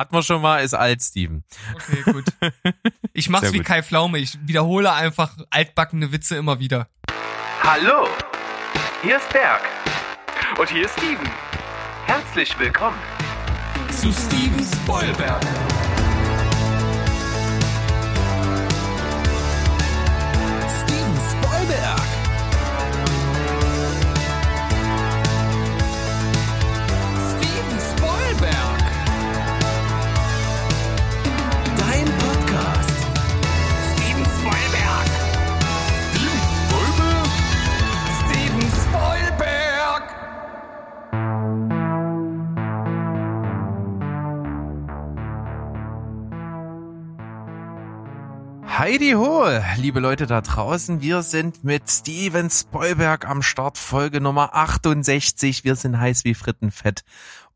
Hat man schon mal, ist alt, Steven. Okay, gut. Ich mach's Sehr wie gut. Kai Pflaume. Ich wiederhole einfach altbackene Witze immer wieder. Hallo, hier ist Berg. Und hier ist Steven. Herzlich willkommen. Zu Steven Spoilberg. Heidi Ho, liebe Leute da draußen, wir sind mit Steven Spoilberg am Start, Folge Nummer 68. Wir sind heiß wie Frittenfett.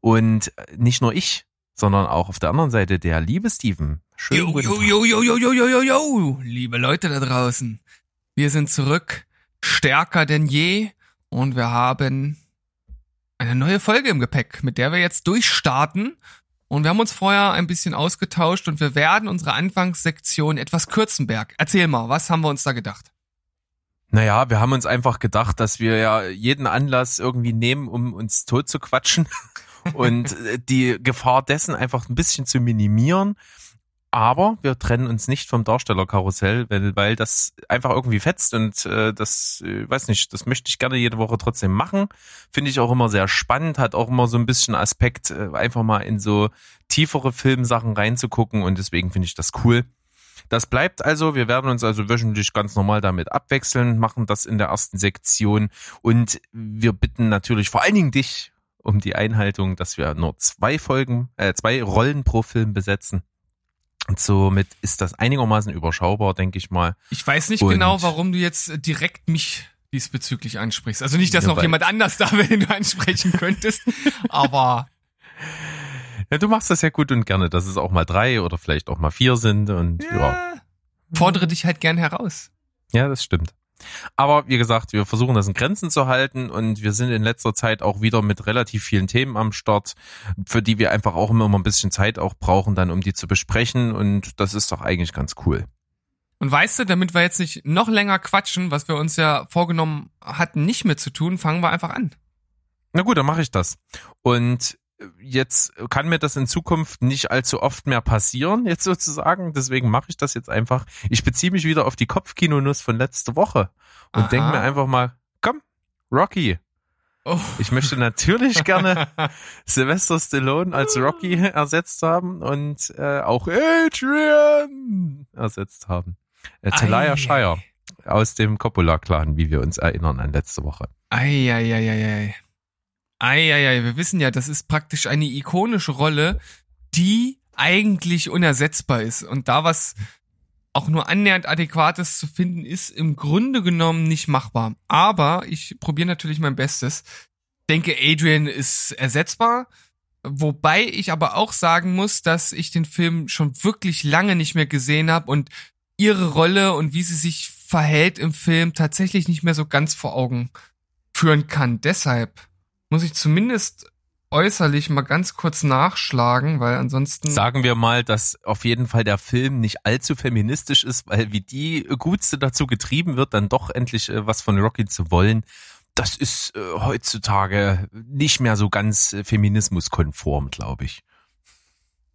Und nicht nur ich, sondern auch auf der anderen Seite der liebe Steven. Schönen Jo, jo, jo, jo, jo, jo, jo, jo, jo, liebe Leute da draußen. Wir sind zurück, stärker denn je und wir haben eine neue Folge im Gepäck, mit der wir jetzt durchstarten. Und wir haben uns vorher ein bisschen ausgetauscht und wir werden unsere Anfangssektion etwas kürzen, Berg. Erzähl mal, was haben wir uns da gedacht? Naja, wir haben uns einfach gedacht, dass wir ja jeden Anlass irgendwie nehmen, um uns tot zu quatschen und äh, die Gefahr dessen einfach ein bisschen zu minimieren. Aber wir trennen uns nicht vom Darstellerkarussell, weil, weil das einfach irgendwie fetzt und äh, das, äh, weiß nicht, das möchte ich gerne jede Woche trotzdem machen. Finde ich auch immer sehr spannend, hat auch immer so ein bisschen Aspekt, äh, einfach mal in so tiefere Filmsachen reinzugucken und deswegen finde ich das cool. Das bleibt also, wir werden uns also wöchentlich ganz normal damit abwechseln, machen das in der ersten Sektion und wir bitten natürlich vor allen Dingen dich um die Einhaltung, dass wir nur zwei Folgen, äh, zwei Rollen pro Film besetzen. Und somit ist das einigermaßen überschaubar, denke ich mal. Ich weiß nicht Und- genau, warum du jetzt äh, direkt mich diesbezüglich ansprichst. Also nicht, dass Ja, noch jemand anders da wäre, den du ansprechen könntest, aber Ja, du machst das ja gut und gerne, dass es auch mal drei oder vielleicht auch mal vier sind und ja, ja, fordere dich halt gern heraus. ja das stimmt. Aber wie gesagt, wir versuchen das in Grenzen zu halten und wir sind in letzter Zeit auch wieder mit relativ vielen Themen am Start, für die wir einfach auch immer mal ein bisschen Zeit auch brauchen, dann um die zu besprechen und das ist doch eigentlich ganz cool. Und weißt du, damit wir jetzt nicht noch länger quatschen, was wir uns ja vorgenommen hatten, nicht mehr zu tun, fangen wir einfach an. Na gut, dann mache ich das. Und jetzt kann mir das in Zukunft nicht allzu oft mehr passieren, jetzt sozusagen. Deswegen mache ich das jetzt einfach. Ich beziehe mich wieder auf die Kopfkinonuss von letzte Woche und denke mir einfach mal, komm, Rocky. Oh. Ich möchte natürlich gerne Sylvester Stallone als Rocky ersetzt haben und äh, auch Adrian ersetzt haben. Äh, Talia Ei. Shire aus dem Coppola-Clan, wie wir uns erinnern an letzte Woche. Eieieiei. Eieiei, wir wissen ja, das ist praktisch eine ikonische Rolle, die eigentlich unersetzbar ist. Und da was auch nur annähernd adäquates zu finden, ist im Grunde genommen nicht machbar. Aber ich probiere natürlich mein Bestes. Denke, Adrian ist ersetzbar. Wobei ich aber auch sagen muss, dass ich den Film schon wirklich lange nicht mehr gesehen habe und ihre Rolle und wie sie sich verhält im Film tatsächlich nicht mehr so ganz vor Augen führen kann. Deshalb muss ich zumindest äußerlich mal ganz kurz nachschlagen, weil ansonsten Sagen wir mal, dass auf jeden Fall der Film nicht allzu feministisch ist, weil wie die Gutste dazu getrieben wird, dann doch endlich äh, was von Rocky zu wollen. Das ist äh, heutzutage nicht mehr so ganz äh, feminismuskonform, glaube ich.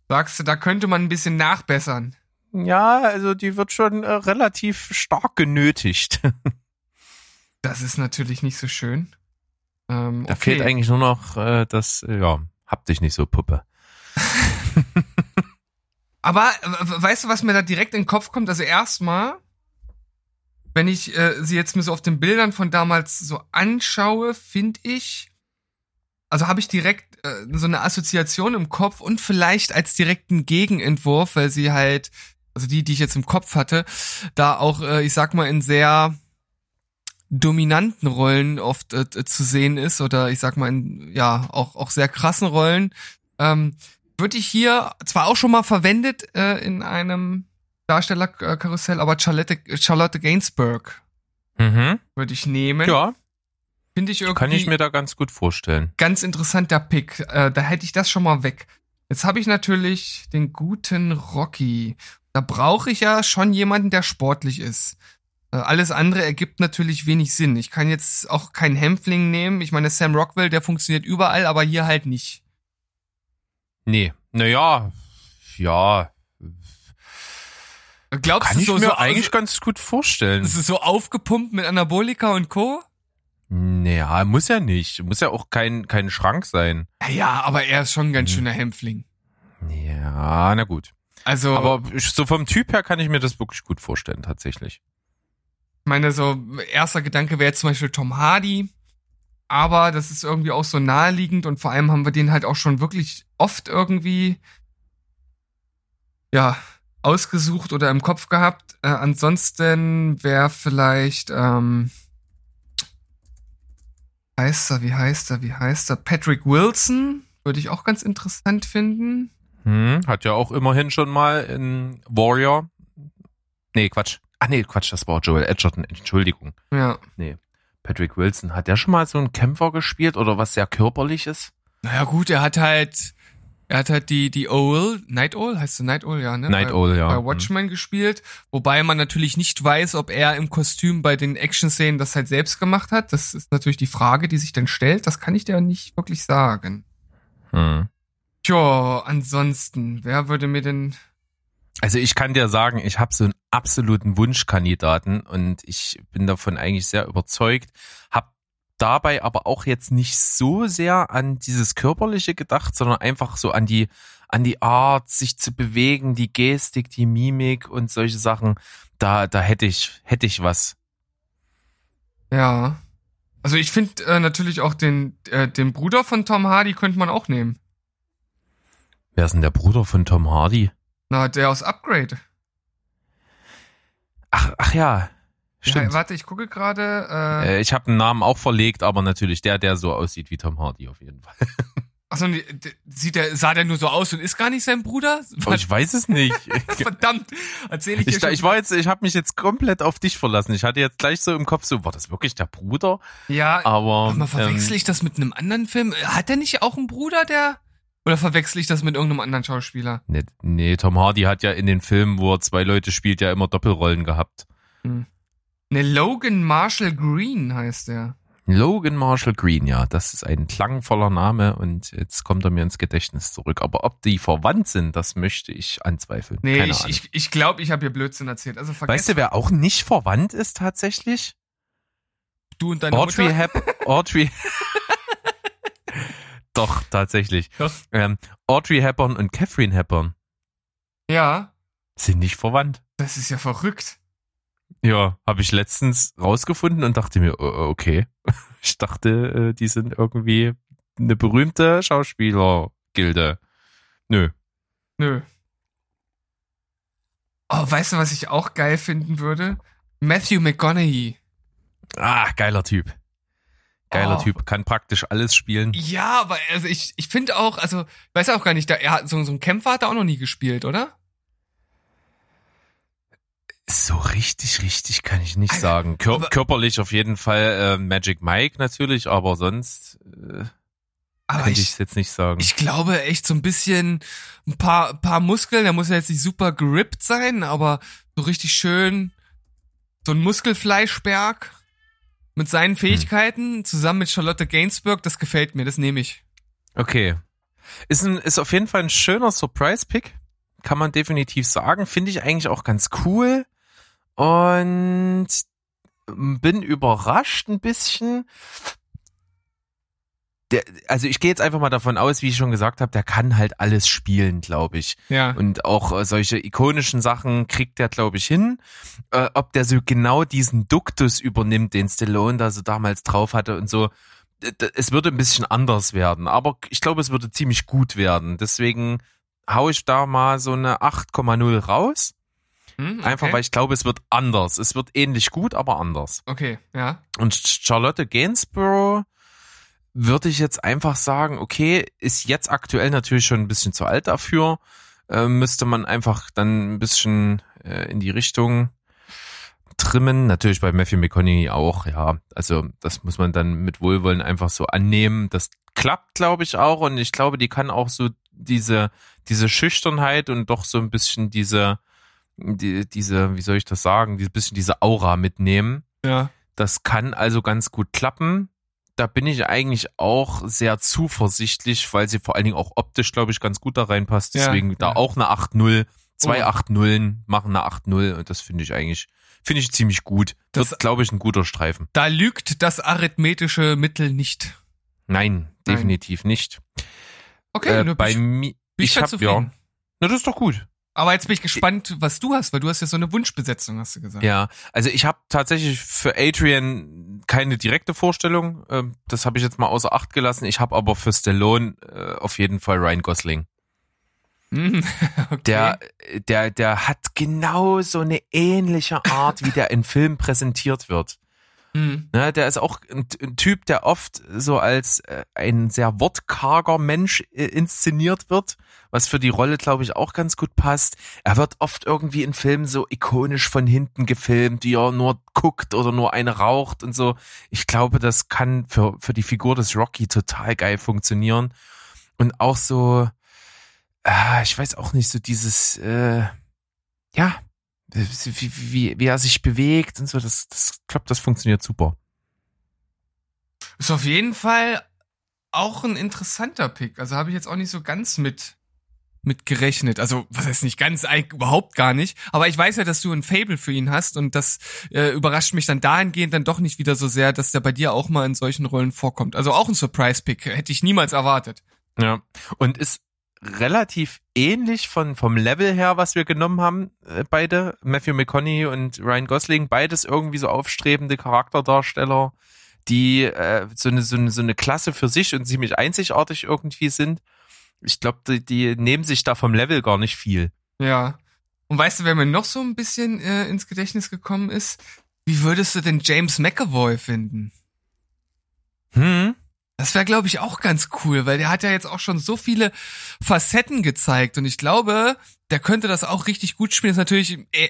sagst du, da könnte man ein bisschen nachbessern. Ja, also die wird schon äh, relativ stark genötigt. Das ist natürlich nicht so schön. Ähm, Da okay. fehlt eigentlich nur noch äh, das, äh, ja, hab dich nicht so, Puppe. Aber weißt du, was mir da direkt in den Kopf kommt? Also erstmal, wenn ich äh, sie jetzt mir so auf den Bildern von damals so anschaue, finde ich, also habe ich direkt äh, so eine Assoziation im Kopf und vielleicht als direkten Gegenentwurf, weil sie halt, also die, die ich jetzt im Kopf hatte, da auch, äh, ich sag mal, in sehr dominanten Rollen oft äh, zu sehen ist oder ich sag mal in ja auch auch sehr krassen Rollen ähm, würde ich hier zwar auch schon mal verwendet äh, in einem Darstellerkarussell, aber Charlotte, Charlotte Gainsbourg Mhm. würde ich nehmen. Ja, Finde ich irgendwie kann ich mir da ganz gut vorstellen. ganz interessanter Pick. Äh, da hätte ich das schon mal weg. Jetzt habe ich natürlich den guten Rocky. Da brauche ich ja schon jemanden, der sportlich ist. Äh, Alles andere ergibt natürlich wenig Sinn. Ich kann jetzt auch keinen Hämpfling nehmen. Ich meine, Sam Rockwell, der funktioniert überall, aber hier halt nicht. Nee, naja, ja, Glaubst kann du ich so, mir so eigentlich ganz gut vorstellen. ist es so aufgepumpt mit Anabolika und Co? Naja, muss ja nicht. Muss ja auch kein, kein Schrank sein. Ja, aber er ist schon ein ganz Hm. schöner Hämpfling. Ja, na gut. Also, Aber ich- so vom Typ her kann ich mir das wirklich gut vorstellen, tatsächlich. Meine, so erster Gedanke wäre jetzt zum Beispiel Tom Hardy. Aber das ist irgendwie auch so naheliegend und vor allem haben wir den halt auch schon wirklich oft irgendwie, ja, ausgesucht oder im Kopf gehabt. Äh, ansonsten wäre vielleicht, ähm, heißt er, wie heißt er, wie heißt er? Patrick Wilson würde ich auch ganz interessant finden. Hm, hat ja auch immerhin schon mal in Warrior. Nee, Quatsch. Ah, nee, Quatsch, das war Joel Edgerton, Entschuldigung. Ja. Patrick Wilson, hat der schon mal so einen Kämpfer gespielt oder was sehr körperliches? Naja, gut, er hat halt, er hat halt die, die Owl, Night Owl, heißt du Night Owl, ja, ne? Night bei, Owl, ja. Bei Watchmen gespielt, wobei man natürlich nicht weiß, ob er im Kostüm bei den Action-Szenen das halt selbst gemacht hat. Das ist natürlich die Frage, die sich dann stellt. Das kann ich dir nicht wirklich sagen. Hm. Tja, ansonsten, wer würde mir denn, Also ich kann dir sagen, ich habe so einen absoluten Wunschkandidaten und ich bin davon eigentlich sehr überzeugt, Hab dabei aber auch jetzt nicht so sehr an dieses körperliche gedacht, sondern einfach so an die an die Art, sich zu bewegen, die Gestik, die Mimik und solche Sachen. Da da hätte ich hätte ich was. ja. Also ich finde äh, natürlich auch den, äh, den Bruder von Tom Hardy könnte man auch nehmen. Wer ist denn der Bruder von Tom Hardy? Na, der aus Upgrade. Ach ach ja, stimmt. Ja, warte, ich gucke gerade. Äh, Äh, ich habe einen Namen auch verlegt, aber natürlich der, der so aussieht wie Tom Hardy auf jeden Fall. Achso, sieht der, sah der nur so aus und ist gar nicht sein Bruder? Oh, ich weiß es nicht. Verdammt, erzähle ich dir Ich, schon. ich war jetzt, ich habe mich jetzt komplett auf dich verlassen. Ich hatte jetzt gleich so im Kopf so, war das wirklich der Bruder? ja, Aber mal verwechsel ähm, ich das mit einem anderen Film? Hat der nicht auch einen Bruder, der? Oder verwechsel ich das mit irgendeinem anderen Schauspieler? nee, nee, Tom Hardy hat ja in den Filmen, wo er zwei Leute spielt, ja immer Doppelrollen gehabt. Ne, Logan Marshall Green heißt der. Logan Marshall Green, ja, das ist ein klangvoller Name und jetzt kommt er mir ins Gedächtnis zurück. Aber ob die verwandt sind, das möchte ich anzweifeln. Nee, Keine ich Ahnung. ich, ich glaube, ich habe hier Blödsinn erzählt. Also weißt du, wer auch nicht verwandt ist tatsächlich? du und deine Audrey Mutter? Hep Audrey. Doch, tatsächlich. Ähm, Audrey Hepburn und Catherine Hepburn Ja, sind nicht verwandt. das ist ja verrückt. Ja, habe ich letztens rausgefunden und dachte mir, oh, okay. Ich dachte, äh, die sind irgendwie eine berühmte Schauspielergilde. Nö. Nö. Oh, weißt du, was ich auch geil finden würde? Matthew McConaughey. Ah, geiler Typ. Geiler Oh. Typ. Kann praktisch alles spielen. Ja, aber also ich, ich finde auch, also, weiß auch gar nicht, da, er hat so, so ein Kämpfer hat er auch noch nie gespielt, oder? So richtig, richtig kann ich nicht Alter, sagen. Kör aber- körperlich auf jeden Fall äh, Magic Mike natürlich, aber sonst äh, Aber ich ich, es jetzt nicht sagen. ich glaube echt so ein bisschen, ein paar, paar Muskeln, der muss ja jetzt nicht super gerippt sein, aber so richtig schön, so ein Muskelfleischberg mit seinen Fähigkeiten zusammen mit Charlotte Gainsbourg, das gefällt mir, das nehme ich. Okay. Ist, ein, ist auf jeden Fall ein schöner Surprise-Pick. Kann man definitiv sagen. Finde ich eigentlich auch ganz cool. Und bin überrascht ein bisschen. Der, also ich gehe jetzt einfach mal davon aus, wie ich schon gesagt habe, der kann halt alles spielen, glaube ich. Ja. Und auch äh, solche ikonischen Sachen kriegt der, glaube ich, hin. Äh, ob der so genau diesen Duktus übernimmt, den Stallone da so damals drauf hatte und so. Es würde ein bisschen anders werden, aber ich glaube, es würde ziemlich gut werden. Deswegen hau ich da mal so eine 8,0 raus. Hm, Einfach okay. weil ich glaube, es wird anders. Es wird ähnlich gut, aber anders. Okay, ja. Und Charlotte Gainsborough würde ich jetzt einfach sagen, okay, ist jetzt aktuell natürlich schon ein bisschen zu alt dafür. Äh, müsste man einfach dann ein bisschen äh, in die Richtung trimmen. Natürlich bei Matthew McConaughey auch, ja. Also das muss man dann mit Wohlwollen einfach so annehmen. Das klappt, glaube ich, auch. Und ich glaube, die kann auch so diese, diese Schüchternheit und doch so ein bisschen diese, die, diese, wie soll ich das sagen, dieses bisschen diese Aura mitnehmen. Ja. Das kann also ganz gut klappen. Da bin ich eigentlich auch sehr zuversichtlich, weil sie vor allen Dingen auch optisch, glaube ich, ganz gut da reinpasst. Ja, Deswegen da ja. auch eine 8-0. Zwei Oh. 8 Nullen machen eine 8-0 und das finde ich eigentlich, finde ich ziemlich gut. Das- Wird, glaube ich, ein guter Streifen. Da lügt das arithmetische Mittel nicht. Nein, definitiv nicht. Okay, Äh, nur bei mir, ich ich hab, zufrieden. ja. Na, das ist doch gut. Aber jetzt bin ich gespannt, was du hast, weil du hast ja so eine Wunschbesetzung, hast du gesagt. Ja, also ich habe tatsächlich für Adrian keine direkte Vorstellung. Ähm, Das habe ich jetzt mal außer Acht gelassen. Ich habe aber für Stallone äh, auf jeden Fall Ryan Gosling. Hm, okay. Der, der, der hat genau so eine ähnliche Art, wie der in Filmen präsentiert wird. Hm. Ne, der ist auch ein, ein Typ, der oft so als äh, ein sehr wortkarger Mensch äh, inszeniert wird, was für die Rolle, glaube ich, auch ganz gut passt. Er wird oft irgendwie in Filmen so ikonisch von hinten gefilmt, wie er nur guckt oder nur eine raucht und so. Ich glaube, das kann für, für die Figur des Rocky total geil funktionieren. Und auch so, ah, ich weiß auch nicht, so dieses, äh, ja, wie, wie, wie er sich bewegt und so, das, das klappt, das funktioniert super. Ist auf jeden Fall auch ein interessanter Pick. Also habe ich jetzt auch nicht so ganz mit mit gerechnet. Also, was heißt nicht ganz, eigentlich überhaupt gar nicht. Aber ich weiß ja, dass du ein Fable für ihn hast und das äh, überrascht mich dann dahingehend dann doch nicht wieder so sehr, dass der bei dir auch mal in solchen Rollen vorkommt. Also auch ein Surprise-Pick. Hätte ich niemals erwartet. Ja. Und ist relativ ähnlich von, vom Level her, was wir genommen haben, äh, beide. Matthew McConaughey und Ryan Gosling, beides irgendwie so aufstrebende Charakterdarsteller, die äh, so, eine, so, eine, so eine Klasse für sich und ziemlich einzigartig irgendwie sind. Ich glaube, die, die nehmen sich da vom Level gar nicht viel. Ja. Und weißt du, wer mir noch so ein bisschen äh, ins Gedächtnis gekommen ist? Wie würdest du denn James McAvoy finden? Hm? Das wäre, glaube ich, auch ganz cool, weil der hat ja jetzt auch schon so viele Facetten gezeigt und ich glaube, der könnte das auch richtig gut spielen. Ist natürlich äh,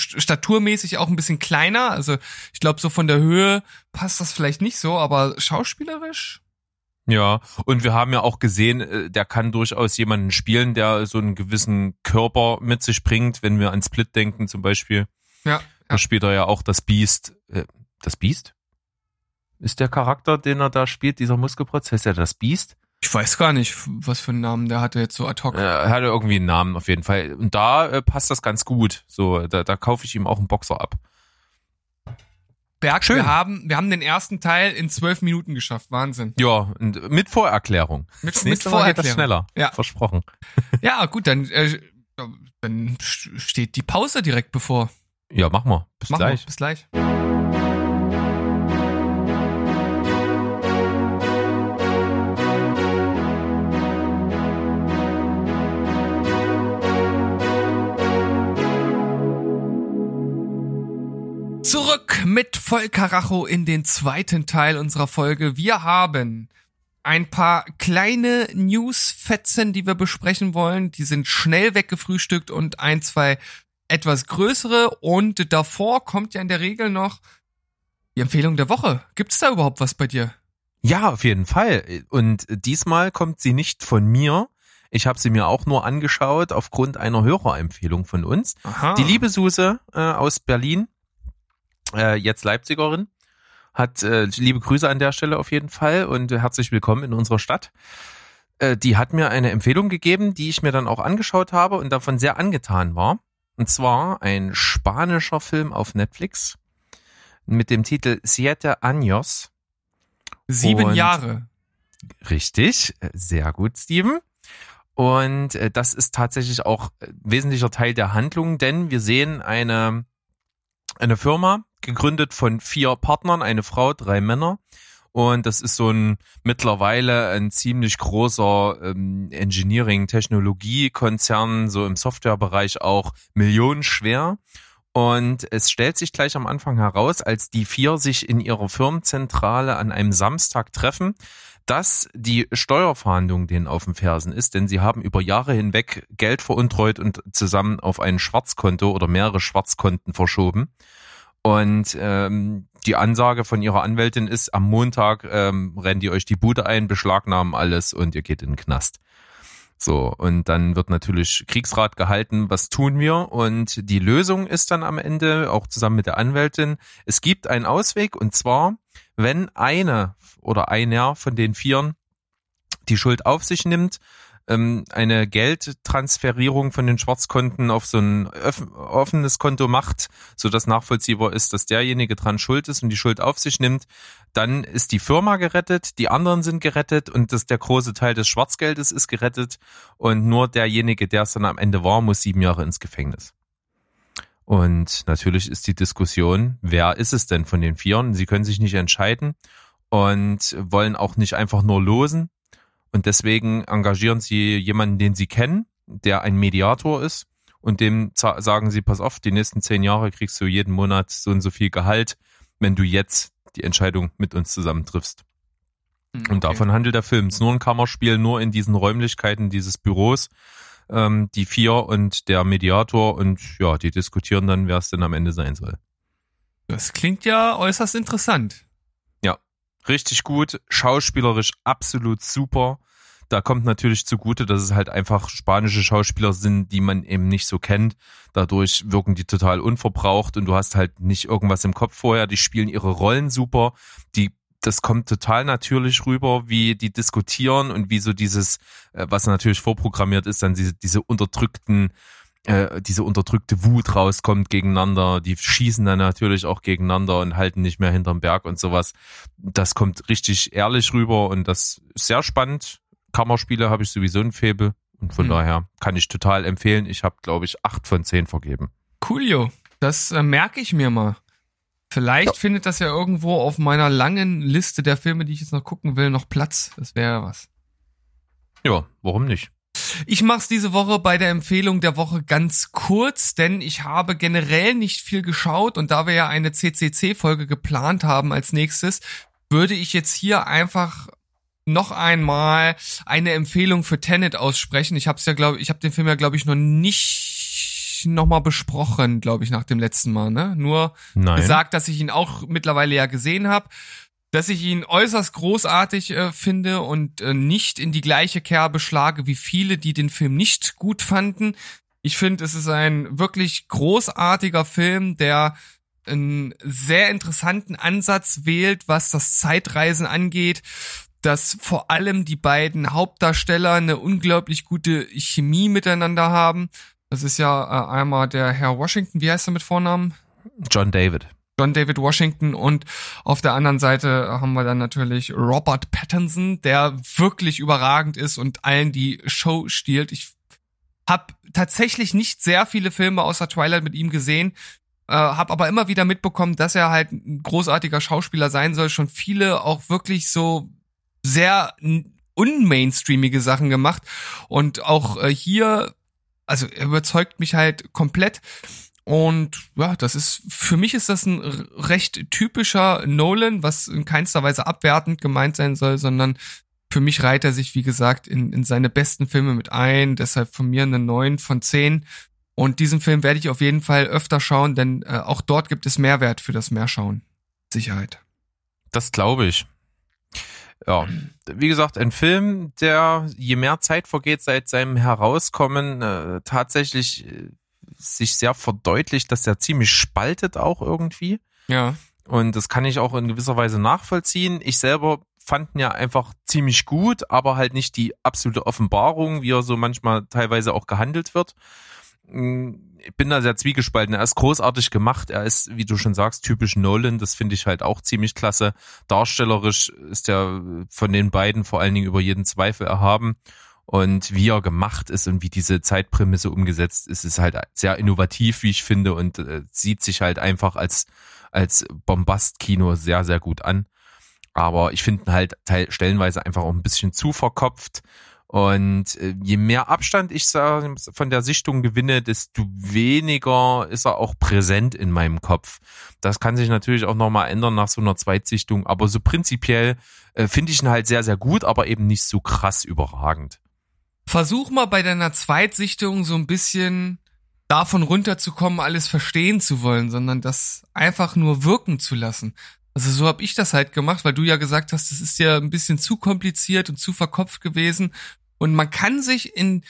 st- staturmäßig auch ein bisschen kleiner, also ich glaube, so von der Höhe passt das vielleicht nicht so, aber schauspielerisch? Ja, und wir haben ja auch gesehen, äh, der kann durchaus jemanden spielen, der so einen gewissen Körper mit sich bringt, wenn wir an Split denken zum Beispiel. Ja. Da spielt er ja auch das Beast. Äh, das Beast? Ist der Charakter, den er da spielt, dieser Muskelprozess, ja das Beast? Ich weiß gar nicht, was für einen Namen der hatte jetzt so ad hoc. Äh, Er hat irgendwie einen Namen auf jeden Fall. Und da äh, passt das ganz gut. So, da, da kaufe ich ihm auch einen Boxer ab. Berg, schön. wir haben, wir haben den ersten Teil in zwölf Minuten geschafft. Wahnsinn. Ja, mit Vorerklärung. Mit, Das mit Mal geht das Vorerklärung. schneller. Ja. Versprochen. Ja, gut, dann, äh, dann st- steht die Pause direkt bevor. Ja, mach mal. Bis Machen gleich. wir. Bis gleich. Zurück mit Vollkaracho in den zweiten Teil unserer Folge. Wir haben ein paar kleine Newsfetzen, die wir besprechen wollen. Die sind schnell weggefrühstückt und ein, zwei etwas größere. Und davor kommt ja in der Regel noch die Empfehlung der Woche. Gibt's da überhaupt was bei dir? Ja, auf jeden Fall. Und diesmal kommt sie nicht von mir. Ich habe sie mir auch nur angeschaut aufgrund einer Hörerempfehlung von uns. Aha. Die liebe Suse äh, aus Berlin, äh, jetzt Leipzigerin, hat äh, liebe Grüße an der Stelle auf jeden Fall und äh, herzlich willkommen in unserer Stadt. Äh, die hat mir eine Empfehlung gegeben, die ich mir dann auch angeschaut habe und davon sehr angetan war. Und zwar ein spanischer Film auf Netflix mit dem Titel Siete Años. Sieben und- Jahre. Richtig, sehr gut, Steven. Und äh, das ist tatsächlich auch äh, wesentlicher Teil der Handlung, denn wir sehen eine, eine Firma, gegründet von vier Partnern, eine Frau, drei Männer. Und das ist so ein mittlerweile ein ziemlich großer ähm, Engineering-Technologie-Konzern, so im Softwarebereich auch millionenschwer. Und es stellt sich gleich am Anfang heraus, als die vier sich in ihrer Firmenzentrale an einem Samstag treffen, dass die Steuerfahndung denen auf den Fersen ist, denn sie haben über Jahre hinweg Geld veruntreut und zusammen auf ein Schwarzkonto oder mehrere Schwarzkonten verschoben. Und ähm, die Ansage von ihrer Anwältin ist, am Montag ähm, rennen die euch die Bude ein, beschlagnahmen alles und ihr geht in den Knast. So, und dann wird natürlich Kriegsrat gehalten, was tun wir? Und die Lösung ist dann am Ende, auch zusammen mit der Anwältin, es gibt einen Ausweg, und zwar, wenn eine oder einer von den Vieren die Schuld auf sich nimmt, ähm, eine Geldtransferierung von den Schwarzkonten auf so ein offenes Konto macht, so dass nachvollziehbar ist, dass derjenige dran schuld ist und die Schuld auf sich nimmt, dann ist die Firma gerettet, die anderen sind gerettet und das, der große Teil des Schwarzgeldes ist gerettet und nur derjenige, der es dann am Ende war, muss sieben Jahre ins Gefängnis. Und natürlich ist die Diskussion, wer ist es denn von den Vieren? Sie können sich nicht entscheiden und wollen auch nicht einfach nur losen, und deswegen engagieren sie jemanden, den sie kennen, der ein Mediator ist. Und dem sagen sie, pass auf, die nächsten zehn Jahre kriegst du jeden Monat so und so viel Gehalt, wenn du jetzt die Entscheidung mit uns zusammen triffst. Hm, Und davon handelt der Film. Es ist nur ein Kammerspiel, nur in diesen Räumlichkeiten dieses Büros. Ähm, die vier und der Mediator und ja, die diskutieren dann, wer es denn am Ende sein soll. Das klingt ja äußerst interessant. Richtig gut, schauspielerisch absolut super. Da kommt natürlich zugute, dass es halt einfach spanische Schauspieler sind, die man eben nicht so kennt. Dadurch wirken die total unverbraucht und du hast halt nicht irgendwas im Kopf vorher. Die spielen ihre Rollen super. Die das kommt total natürlich rüber, wie die diskutieren und wie so dieses, äh, was natürlich vorprogrammiert ist, dann diese, diese unterdrückten äh, diese unterdrückte Wut rauskommt gegeneinander. Die schießen dann natürlich auch gegeneinander und halten nicht mehr hinterm Berg und sowas. Das kommt richtig ehrlich rüber und das ist sehr spannend. Kammerspiele habe ich sowieso ein Faible und von Hm. daher kann ich total empfehlen. Ich habe, glaube ich, acht von zehn vergeben. Coolio. Das äh, merke ich mir mal. Vielleicht findet das ja irgendwo auf meiner langen Liste der Filme, die ich jetzt noch gucken will, noch Platz. Das wäre was. Ja, warum nicht? Ich mach's diese Woche bei der Empfehlung der Woche ganz kurz, denn ich habe generell nicht viel geschaut und da wir ja eine CCC-Folge geplant haben als nächstes, würde ich jetzt hier einfach noch einmal eine Empfehlung für Tenet aussprechen. Ich habe ja glaube ich habe den Film ja glaube ich noch nicht noch mal besprochen, glaube ich nach dem letzten Mal, ne? Nur Nein. gesagt, dass ich ihn auch mittlerweile ja gesehen habe, dass ich ihn äußerst großartig äh, finde und äh, nicht in die gleiche Kerbe schlage wie viele, die den Film nicht gut fanden. Ich finde, es ist ein wirklich großartiger Film, der einen sehr interessanten Ansatz wählt, was das Zeitreisen angeht, dass vor allem die beiden Hauptdarsteller eine unglaublich gute Chemie miteinander haben. Das ist ja äh, einmal der Herr Washington, wie heißt er mit Vornamen? John David. John David Washington und auf der anderen Seite haben wir dann natürlich Robert Pattinson, der wirklich überragend ist und allen die Show stiehlt. Ich habe tatsächlich nicht sehr viele Filme außer Twilight mit ihm gesehen, äh, habe aber immer wieder mitbekommen, dass er halt ein großartiger Schauspieler sein soll. Schon viele auch wirklich so sehr unmainstreamige Sachen gemacht und auch äh, hier, also er überzeugt mich halt komplett. Und ja, das ist, für mich ist das ein recht typischer Nolan, was in keinster Weise abwertend gemeint sein soll, sondern für mich reiht er sich, wie gesagt, in, in seine besten Filme mit ein. Deshalb von mir eine 9 von 10. Und diesen Film werde ich auf jeden Fall öfter schauen, denn äh, auch dort gibt es Mehrwert für das Mehrschauen. Sicherheit. Das glaube ich. Ja, wie gesagt, ein Film, der je mehr Zeit vergeht seit seinem Herauskommen, äh, tatsächlich äh, sich sehr verdeutlicht, dass er ziemlich spaltet auch irgendwie. Ja. Und das kann ich auch in gewisser Weise nachvollziehen. Ich selber fand ihn ja einfach ziemlich gut, aber halt nicht die absolute Offenbarung, wie er so manchmal teilweise auch gehandelt wird. Mm, Ich bin da sehr zwiegespalten. Er ist großartig gemacht. Er ist, wie du schon sagst, typisch Nolan. Das finde ich halt auch ziemlich klasse. Darstellerisch ist er von den beiden vor allen Dingen über jeden Zweifel erhaben. Und wie er gemacht ist und wie diese Zeitprämisse umgesetzt ist, ist halt sehr innovativ, wie ich finde, und äh, sieht sich halt einfach als, als Bombast-Kino sehr, sehr gut an. Aber ich finde ihn halt stellenweise einfach auch ein bisschen zu verkopft. Und äh, je mehr Abstand ich sa- von der Sichtung gewinne, desto weniger ist er auch präsent in meinem Kopf. Das kann sich natürlich auch nochmal ändern nach so einer Zweitsichtung. Aber so prinzipiell äh, finde ich ihn halt sehr, sehr gut, aber eben nicht so krass überragend. Versuch mal bei deiner Zweitsichtung so ein bisschen davon runterzukommen, alles verstehen zu wollen, sondern das einfach nur wirken zu lassen. Also so habe ich das halt gemacht, weil du ja gesagt hast, das ist ja ein bisschen zu kompliziert und zu verkopft gewesen. und man kann sich in,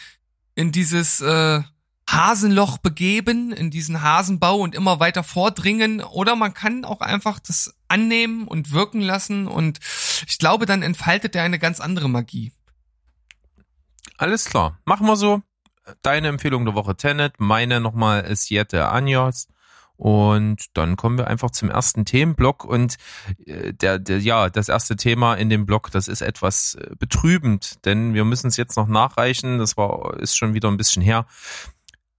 in dieses äh, Hasenloch begeben, in diesen Hasenbau und immer weiter vordringen oder man kann auch einfach das annehmen und wirken lassen und ich glaube, dann entfaltet er eine ganz andere Magie. Alles klar, machen wir so. Deine Empfehlung der Woche Tenet, meine nochmal Siete Años. Und dann kommen wir einfach zum ersten Themenblock und äh, der, der, ja, das erste Thema in dem Block, das ist etwas äh, betrübend, denn wir müssen es jetzt noch nachreichen. Das war, ist schon wieder ein bisschen her.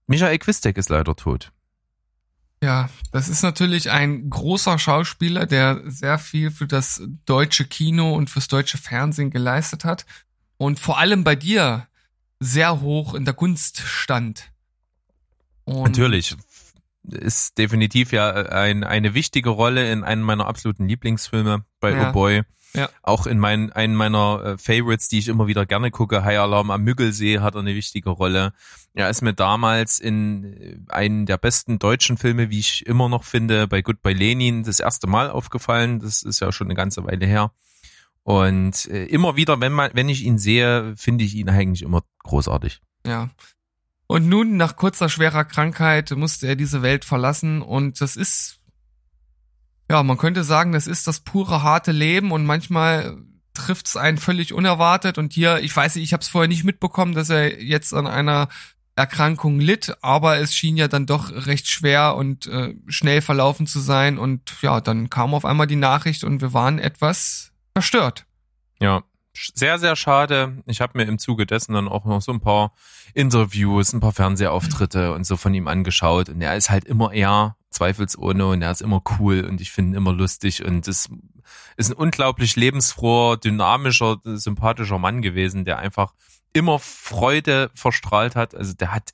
Michael Quistek ist leider tot. Ja, das ist natürlich ein großer Schauspieler, der sehr viel für das deutsche Kino und fürs deutsche Fernsehen geleistet hat und vor allem bei dir sehr hoch in der Gunst stand. Und Natürlich. Ist definitiv ja ein, eine wichtige Rolle in einem meiner absoluten Lieblingsfilme bei Ja. Oh Boy. Ja. Auch in meinen, einen meiner äh, Favorites, die ich immer wieder gerne gucke, High Alarm am Müggelsee hat er eine wichtige Rolle. Er ist mir damals in äh, einen der besten deutschen Filme, wie ich immer noch finde, bei Goodbye Lenin das erste Mal aufgefallen. Das ist ja schon eine ganze Weile her. Und äh, immer wieder, wenn man, wenn ich ihn sehe, finde ich ihn eigentlich immer großartig. Ja. Und nun, nach kurzer schwerer Krankheit, musste er diese Welt verlassen und das ist, ja, man könnte sagen, das ist das pure harte Leben und manchmal trifft's einen völlig unerwartet und hier, ich weiß nicht, ich habe es vorher nicht mitbekommen, dass er jetzt an einer Erkrankung litt, aber es schien ja dann doch recht schwer und äh, schnell verlaufen zu sein und ja, dann kam auf einmal die Nachricht und wir waren etwas verstört. Ja, sehr, sehr schade. Ich habe mir im Zuge dessen dann auch noch so ein paar Interviews, ein paar Fernsehauftritte und so von ihm angeschaut. Und er ist halt immer eher zweifelsohne und er ist immer cool und ich finde ihn immer lustig und es ist ein unglaublich lebensfroher, dynamischer, sympathischer Mann gewesen, der einfach immer Freude verstrahlt hat. Also der hat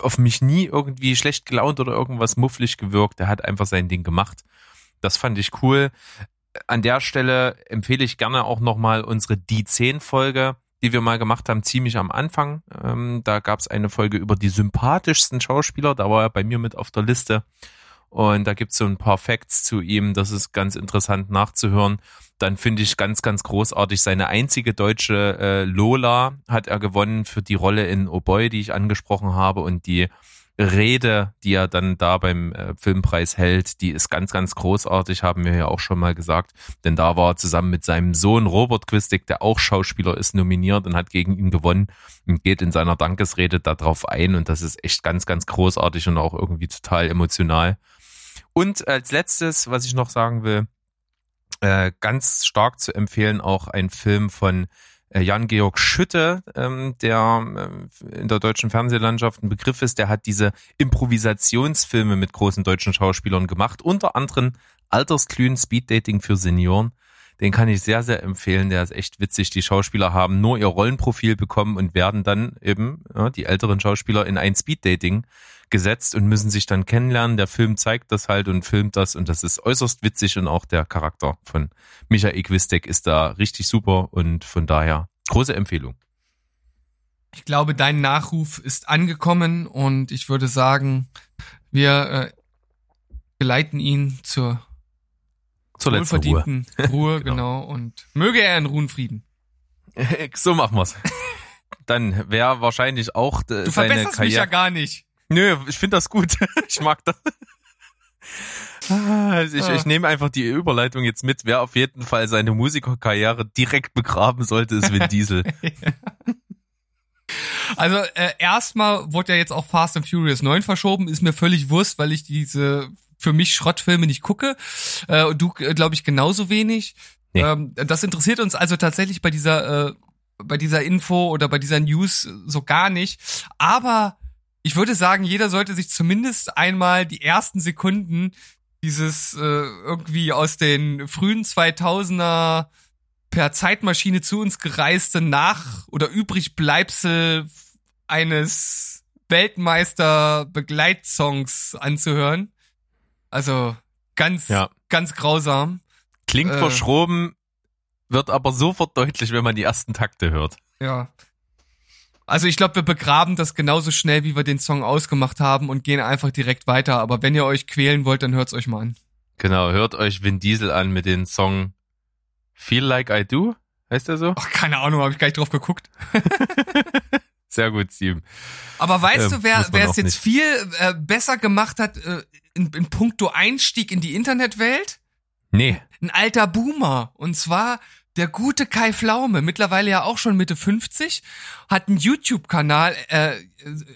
auf mich nie irgendwie schlecht gelaunt oder irgendwas mufflig gewirkt. Der hat einfach sein Ding gemacht. Das fand ich cool an der Stelle empfehle ich gerne auch nochmal unsere Die 10 Folge, die wir mal gemacht haben, ziemlich am Anfang. Ähm, da gab es eine Folge über die sympathischsten Schauspieler, da war er bei mir mit auf der Liste. Und da gibt's so ein paar Facts zu ihm, das ist ganz interessant nachzuhören. Dann finde ich ganz, ganz großartig, seine einzige deutsche äh, Lola hat er gewonnen für die Rolle in Oh Boy, die ich angesprochen habe. Und die Rede, die er dann da beim äh, Filmpreis hält, die ist ganz, ganz großartig, haben wir ja auch schon mal gesagt. Denn da war er zusammen mit seinem Sohn Robert Quistig, der auch Schauspieler ist, nominiert und hat gegen ihn gewonnen und geht in seiner Dankesrede darauf ein. Und das ist echt ganz, ganz großartig und auch irgendwie total emotional. Und als letztes, was ich noch sagen will, äh, ganz stark zu empfehlen, auch ein Film von Jan-Georg Schütte, ähm, der äh, in der deutschen Fernsehlandschaft ein Begriff ist, der hat diese Improvisationsfilme mit großen deutschen Schauspielern gemacht, unter anderem Altersglühen Speeddating für Senioren. Den kann ich sehr, sehr empfehlen. Der ist echt witzig. Die Schauspieler haben nur ihr Rollenprofil bekommen und werden dann eben, ja, die älteren Schauspieler, in ein Speeddating gesetzt und müssen sich dann kennenlernen. Der Film zeigt das halt und filmt das und das ist äußerst witzig und auch der Charakter von Michael Quistek ist da richtig super und von daher große Empfehlung. Ich glaube, dein Nachruf ist angekommen und ich würde sagen, wir äh, geleiten ihn zur Zur letzten Ruhe. wohlverdienten Ruhe, Genau. genau. Und möge er in Ruhen Frieden. so machen wir's. Dann wäre wahrscheinlich auch Du seine verbesserst mich ja Karriere. gar nicht. Nö, ich finde das gut. ich mag das. Ah, Also ich, Ah. ich nehme einfach die Überleitung jetzt mit. Wer auf jeden Fall seine Musikerkarriere direkt begraben sollte, ist Vin Diesel. Also äh, erstmal wurde ja jetzt auch Fast and Furious 9 verschoben, ist mir völlig Wurst, weil ich diese für mich Schrottfilme nicht gucke. Äh, und du, äh, glaube ich, genauso wenig. Nee. Ähm, das interessiert uns also tatsächlich bei dieser, äh, bei dieser Info oder bei dieser News so gar nicht. Aber ich würde sagen, jeder sollte sich zumindest einmal die ersten Sekunden dieses äh, irgendwie aus den frühen 2000er per Zeitmaschine zu uns gereiste Nach- oder Übrigbleibsel eines Weltmeister-Begleitsongs anzuhören. Also ganz, Ja. ganz grausam. Klingt Äh. verschroben, wird aber sofort deutlich, wenn man die ersten Takte hört. Ja. Also ich glaube, wir begraben das genauso schnell, wie wir den Song ausgemacht haben und gehen einfach direkt weiter. Aber wenn ihr euch quälen wollt, dann hört's euch mal an. Genau, hört euch Vin Diesel an mit dem Song Feel Like I Do. Heißt er so? Ach, keine Ahnung, habe ich gar nicht drauf geguckt. Sehr gut, Steven. Aber weißt Ähm, du, wer, wer es jetzt nicht. viel äh, besser gemacht hat äh, in, in puncto Einstieg in die Internetwelt? Nee. Ein alter Boomer. Und zwar der gute Kai Pflaume, mittlerweile ja auch schon Mitte 50, hat einen YouTube-Kanal äh,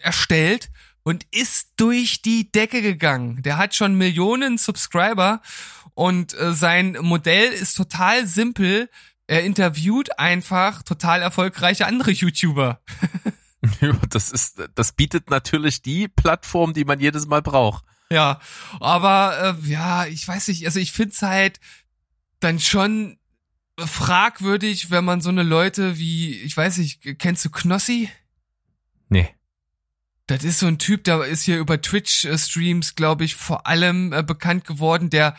erstellt und ist durch die Decke gegangen. Der hat schon Millionen Subscriber und äh, sein Modell ist total simpel. Er interviewt einfach total erfolgreiche andere YouTuber. Ja, Das ist, das bietet natürlich die Plattform, die man jedes Mal braucht. Ja, aber äh, ja, ich weiß nicht, also ich find's halt dann schon fragwürdig, wenn man so eine Leute wie, ich weiß nicht, kennst du Knossi? Nee. Das ist so ein Typ, der ist hier über Twitch-Streams, glaube ich, vor allem äh, bekannt geworden. Der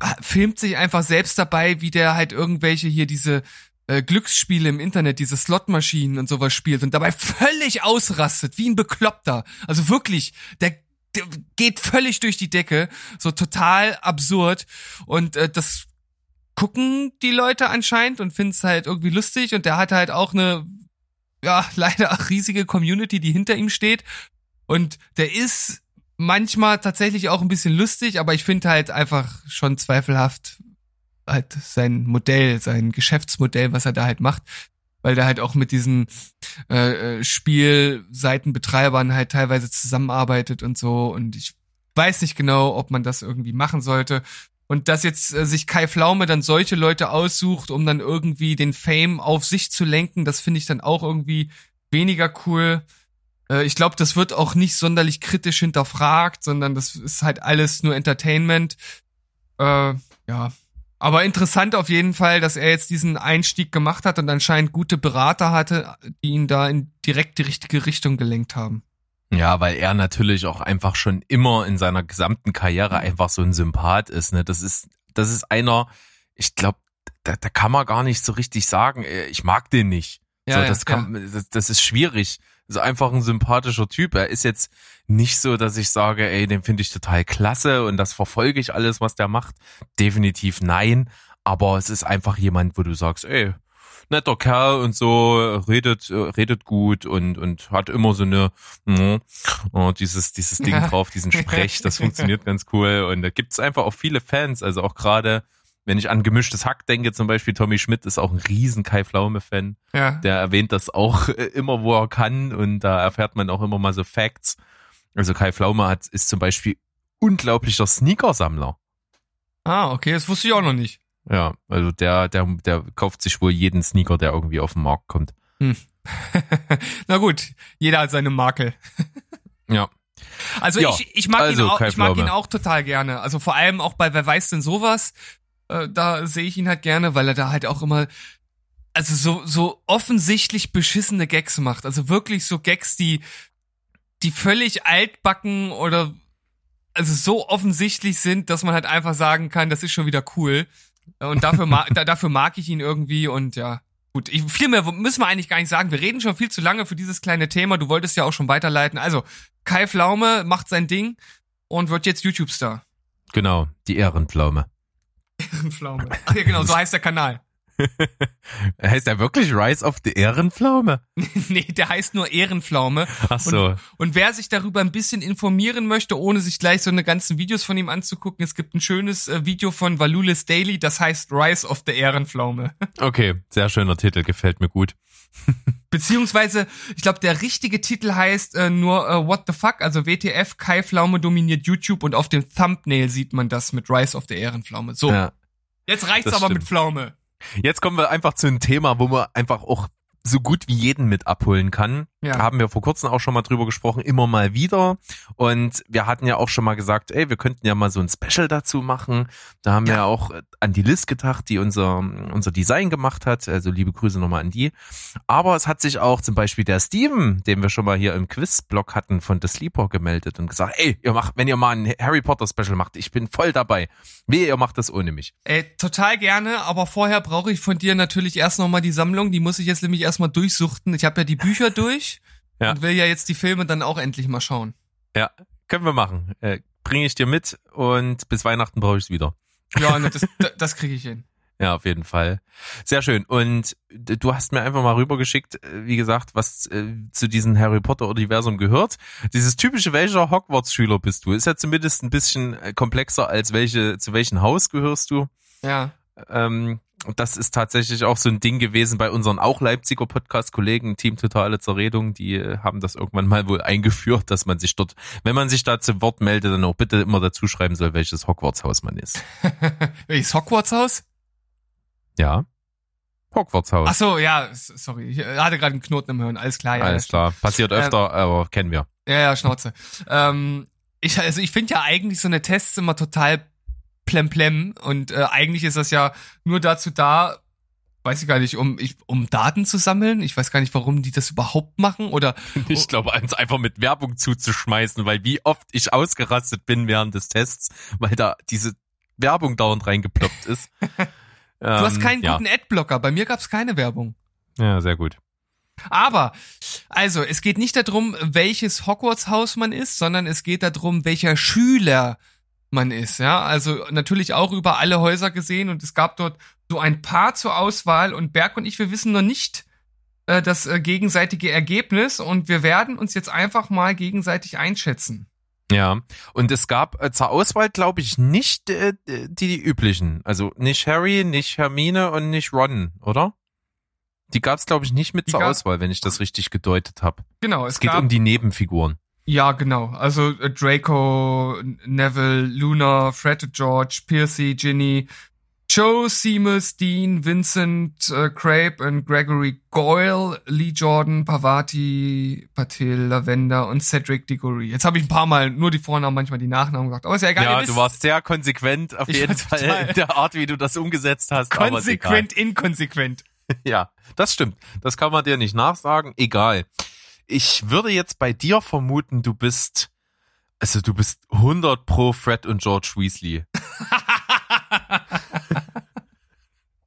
äh, filmt sich einfach selbst dabei, wie der halt irgendwelche hier diese äh, Glücksspiele im Internet, diese Slotmaschinen und sowas spielt und dabei völlig ausrastet, wie ein Bekloppter. Also wirklich, der, der geht völlig durch die Decke, so total absurd. Und äh, das gucken die Leute anscheinend und finden es halt irgendwie lustig und der hat halt auch eine ja, leider auch riesige Community, die hinter ihm steht. Und der ist manchmal tatsächlich auch ein bisschen lustig, aber ich finde halt einfach schon zweifelhaft halt sein Modell, sein Geschäftsmodell, was er da halt macht, weil der halt auch mit diesen äh, äh, Spielseitenbetreibern halt teilweise zusammenarbeitet und so und ich weiß nicht genau, ob man das irgendwie machen sollte. Und dass jetzt äh, sich Kai Pflaume dann solche Leute aussucht, um dann irgendwie den Fame auf sich zu lenken, das finde ich dann auch irgendwie weniger cool. Äh, ich glaube, das wird auch nicht sonderlich kritisch hinterfragt, sondern das ist halt alles nur Entertainment. Äh, ja. Aber interessant auf jeden Fall, dass er jetzt diesen Einstieg gemacht hat und anscheinend gute Berater hatte, die ihn da in direkt die richtige Richtung gelenkt haben. Ja, weil er natürlich auch einfach schon immer in seiner gesamten Karriere einfach so ein Sympath ist. Ne? Das ist, das ist einer, ich glaube, da, da kann man gar nicht so richtig sagen, äh, ich mag den nicht. Ja, so, ja, das, kann, das, das ist schwierig. Ist einfach ein sympathischer Typ. Er ist jetzt nicht so, dass ich sage, ey, den finde ich total klasse und das verfolge ich alles, was der macht. Definitiv nein. Aber es ist einfach jemand, wo du sagst, ey, netter Kerl und so, redet, redet gut und, und hat immer so eine, mm, oh, dieses, dieses Ding Ja. drauf, diesen Sprech, das funktioniert ganz cool. Und da gibt's einfach auch viele Fans, also auch gerade, wenn ich an gemischtes Hack denke, zum Beispiel Tommy Schmidt ist auch ein riesen Kai Pflaume-Fan. Ja. Der erwähnt das auch äh, immer, wo er kann und da erfährt man auch immer mal so Facts. Also Kai Pflaume hat, ist zum Beispiel unglaublicher Sneakersammler. Ah, okay, das wusste ich auch noch nicht. Ja, also der, der, der kauft sich wohl jeden Sneaker, der irgendwie auf den Markt kommt. Na gut, jeder hat seine Makel. Ja. Also Ja, ich, ich mag, also ihn, auch, ich mag ihn auch total gerne. Also vor allem auch bei Wer weiß denn sowas, äh, da sehe ich ihn halt gerne, weil er da halt auch immer also so so offensichtlich beschissene Gags macht. Also wirklich so Gags, die die völlig altbacken oder also so offensichtlich sind, dass man halt einfach sagen kann, das ist schon wieder cool. Und dafür, ma da, dafür mag ich ihn irgendwie und ja. Gut, ich, viel mehr müssen wir eigentlich gar nicht sagen. Wir reden schon viel zu lange für dieses kleine Thema. Du wolltest ja auch schon weiterleiten. Also, Kai Pflaume macht sein Ding und wird jetzt YouTube-Star. Genau, die Ehrenpflaume. Pflaume. Ach ja, genau, so heißt der Kanal. Heißt er wirklich Rise of the Ehrenpflaume? nee, der heißt nur Ehrenpflaume. Ach so. Und wer sich darüber ein bisschen informieren möchte, ohne sich gleich so eine ganzen Videos von ihm anzugucken, es gibt ein schönes äh, Video von Valulis Daily, das heißt Rise of the Ehrenpflaume. Okay, sehr schöner Titel, gefällt mir gut. Beziehungsweise, ich glaube, der richtige Titel heißt äh, nur äh, What the fuck, also WTF, Kai Pflaume dominiert YouTube und auf dem Thumbnail sieht man das mit Rise of the Ehrenpflaume. So, Ja. jetzt reicht's aber stimmt. mit Pflaume. Jetzt kommen wir einfach zu einem Thema, wo man einfach auch so gut wie jeden mit abholen kann. Ja. Haben wir vor kurzem auch schon mal drüber gesprochen, immer mal wieder. Und wir hatten ja auch schon mal gesagt, ey, wir könnten ja mal so ein Special dazu machen. Da haben wir ja auch an die Liz gedacht, die unser, unser Design gemacht hat. Also liebe Grüße nochmal an die. Aber es hat sich auch zum Beispiel der Steven, den wir schon mal hier im Quiz-Blog hatten, von The Sleeper gemeldet und gesagt, ey, ihr macht, wenn ihr mal ein Harry Potter Special macht, ich bin voll dabei. Wehe, ihr macht das ohne mich. Ey, total gerne, aber vorher brauche ich von dir natürlich erst nochmal die Sammlung, die muss ich jetzt nämlich erstmal durchsuchten. Ich habe ja die Bücher durch Ja. und will ja jetzt die Filme dann auch endlich mal schauen. Ja, können wir machen. Äh, Bringe ich dir mit und bis Weihnachten brauche ich es wieder. Ja, ne, das, das kriege ich hin. Ja, auf jeden Fall. Sehr schön. Und du hast mir einfach mal rübergeschickt, äh, wie gesagt, was äh, zu diesem Harry Potter Universum gehört. Dieses typische, welcher Hogwarts-Schüler bist du? Ist ja zumindest ein bisschen äh, komplexer als welche, zu welchem Haus gehörst du? Ja. Ähm, und das ist tatsächlich auch so ein Ding gewesen bei unseren auch Leipziger Podcast-Kollegen, Team Totale Zerredung, die äh, haben das irgendwann mal wohl eingeführt, dass man sich dort, wenn man sich da zu Wort meldet, dann auch bitte immer dazu schreiben soll, welches Hogwarts-Haus man ist. Welches Hogwarts-Haus? Ja. Hogwarts-Haus. Ach so, ja, sorry. Ich äh, hatte gerade einen Knoten im Hirn. Alles klar, ja. Alles klar. Passiert öfter, aber kennen wir. Ja, ja, Schnauze. ähm, ich, also ich finde ja eigentlich so eine Tests immer total plemplem und äh, eigentlich ist das ja nur dazu da, weiß ich gar nicht, um, ich, um Daten zu sammeln. Ich weiß gar nicht, warum die das überhaupt machen oder Ich glaube, uns einfach mit Werbung zuzuschmeißen, weil wie oft ich ausgerastet bin während des Tests, weil da diese Werbung dauernd reingeploppt ist. du hast Ähm, keinen ja. guten Adblocker. Bei mir gab's keine Werbung. Ja, sehr gut. Aber, also, es geht nicht darum, welches Hogwarts-Haus man ist, sondern es geht darum, welcher Schüler man ist, ja. Also natürlich auch über alle Häuser gesehen und es gab dort so ein paar zur Auswahl und Berg und ich, wir wissen noch nicht äh, das äh, gegenseitige Ergebnis und wir werden uns jetzt einfach mal gegenseitig einschätzen. Ja, und es gab äh, zur Auswahl, glaube ich, nicht äh, die, die üblichen. Also nicht Harry, nicht Hermine und nicht Ron, oder? Die gab es, glaube ich, nicht mit Die zur Auswahl, wenn ich das richtig gedeutet habe. Genau, Es es, geht gab, um die Nebenfiguren. Ja, genau. Also äh, Draco, Neville, Luna, Fred, George, Percy, Ginny, Joe, Seamus, Dean, Vincent, äh, Crape und Gregory Goyle, Lee Jordan, Pavati, Patel, Lavender und Cedric Diggory. Jetzt habe ich ein paar Mal nur die Vornamen, manchmal die Nachnamen gesagt. Aber ist ja egal. ja, du warst sehr konsequent auf Ich jeden Fall in der Art, wie du das umgesetzt hast. konsequent inkonsequent. Ja, das stimmt. Das kann man dir nicht nachsagen. Egal. Ich würde jetzt bei dir vermuten, du bist, also du bist 100 pro Fred und George Weasley.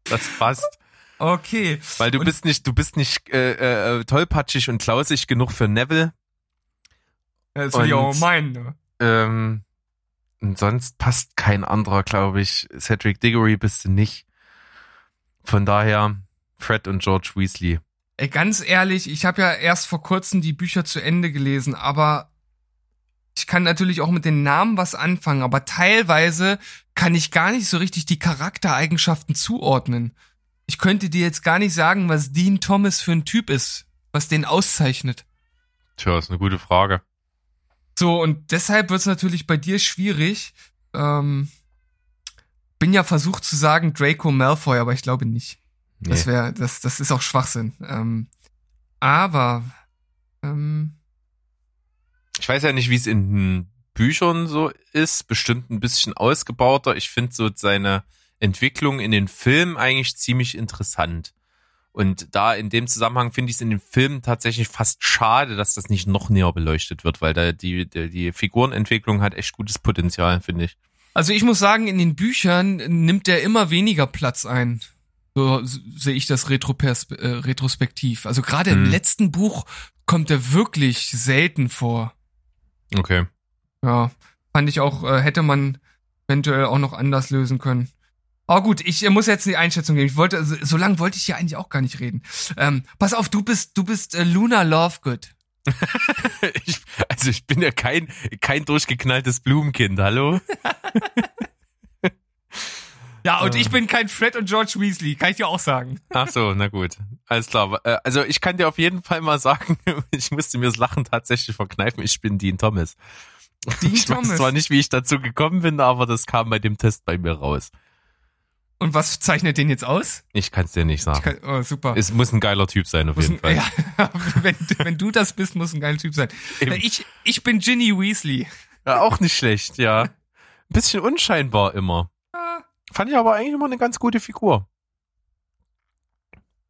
das passt. Okay. Weil du Und- bist nicht, du bist nicht äh, äh, tollpatschig und klausig genug für Neville. Das will ich auch meinen. Ne? Ähm, und sonst passt kein anderer, glaube ich. Cedric Diggory bist du nicht. Von daher Fred und George Weasley. Ey, ganz ehrlich, ich habe ja erst vor kurzem die Bücher zu Ende gelesen, aber ich kann natürlich auch mit den Namen was anfangen, aber teilweise kann ich gar nicht so richtig die Charaktereigenschaften zuordnen. Ich könnte dir jetzt gar nicht sagen, was Dean Thomas für ein Typ ist, was den auszeichnet. Tja, ist eine gute Frage. So, und deshalb wird es natürlich bei dir schwierig. Ähm, bin ja versucht zu sagen Draco Malfoy, aber ich glaube nicht. Das Nee. wäre, das, das ist auch Schwachsinn. Ähm, aber ähm, Ich weiß ja nicht, wie es in den Büchern so ist. Bestimmt ein bisschen ausgebauter. Ich finde so seine Entwicklung in den Filmen eigentlich ziemlich interessant. Und da in dem Zusammenhang finde ich es in den Filmen tatsächlich fast schade, dass das nicht noch näher beleuchtet wird, weil da die, die, die Figurenentwicklung hat echt gutes Potenzial, finde ich. Also ich muss sagen, in den Büchern nimmt er immer weniger Platz ein. So sehe ich das retropers äh, retrospektiv. Also gerade im Hm. letzten Buch kommt er wirklich selten vor. Okay. Ja, fand ich auch, äh, hätte man eventuell auch noch anders lösen können. Aber gut, ich äh, muss jetzt die Einschätzung geben. Ich wollte, so, so lange wollte ich ja eigentlich auch gar nicht reden. Ähm, pass auf, du bist, du bist äh, Luna Lovegood. Ich, also ich bin ja kein, kein durchgeknalltes Blumenkind, hallo? Ja, und Äh. ich bin kein Fred und George Weasley, kann ich dir auch sagen. Ach so, na gut. Alles klar. Äh, Also ich kann dir auf jeden Fall mal sagen, ich musste mir das Lachen tatsächlich verkneifen. Ich bin Dean Thomas. Dean ich Thomas. weiß zwar nicht, wie ich dazu gekommen bin, aber das kam bei dem Test bei mir raus. Und was zeichnet den jetzt aus? Ich kann es dir nicht Ich sagen. kann, oh, super. Es muss ein geiler Typ sein, auf Muss jeden ein, Fall. ja, wenn, wenn du das bist, muss ein geiler Typ sein. Eben. Ich, ich bin Ginny Weasley. Ja, auch nicht schlecht, ja. Ein bisschen unscheinbar immer. Fand ich aber eigentlich immer eine ganz gute Figur.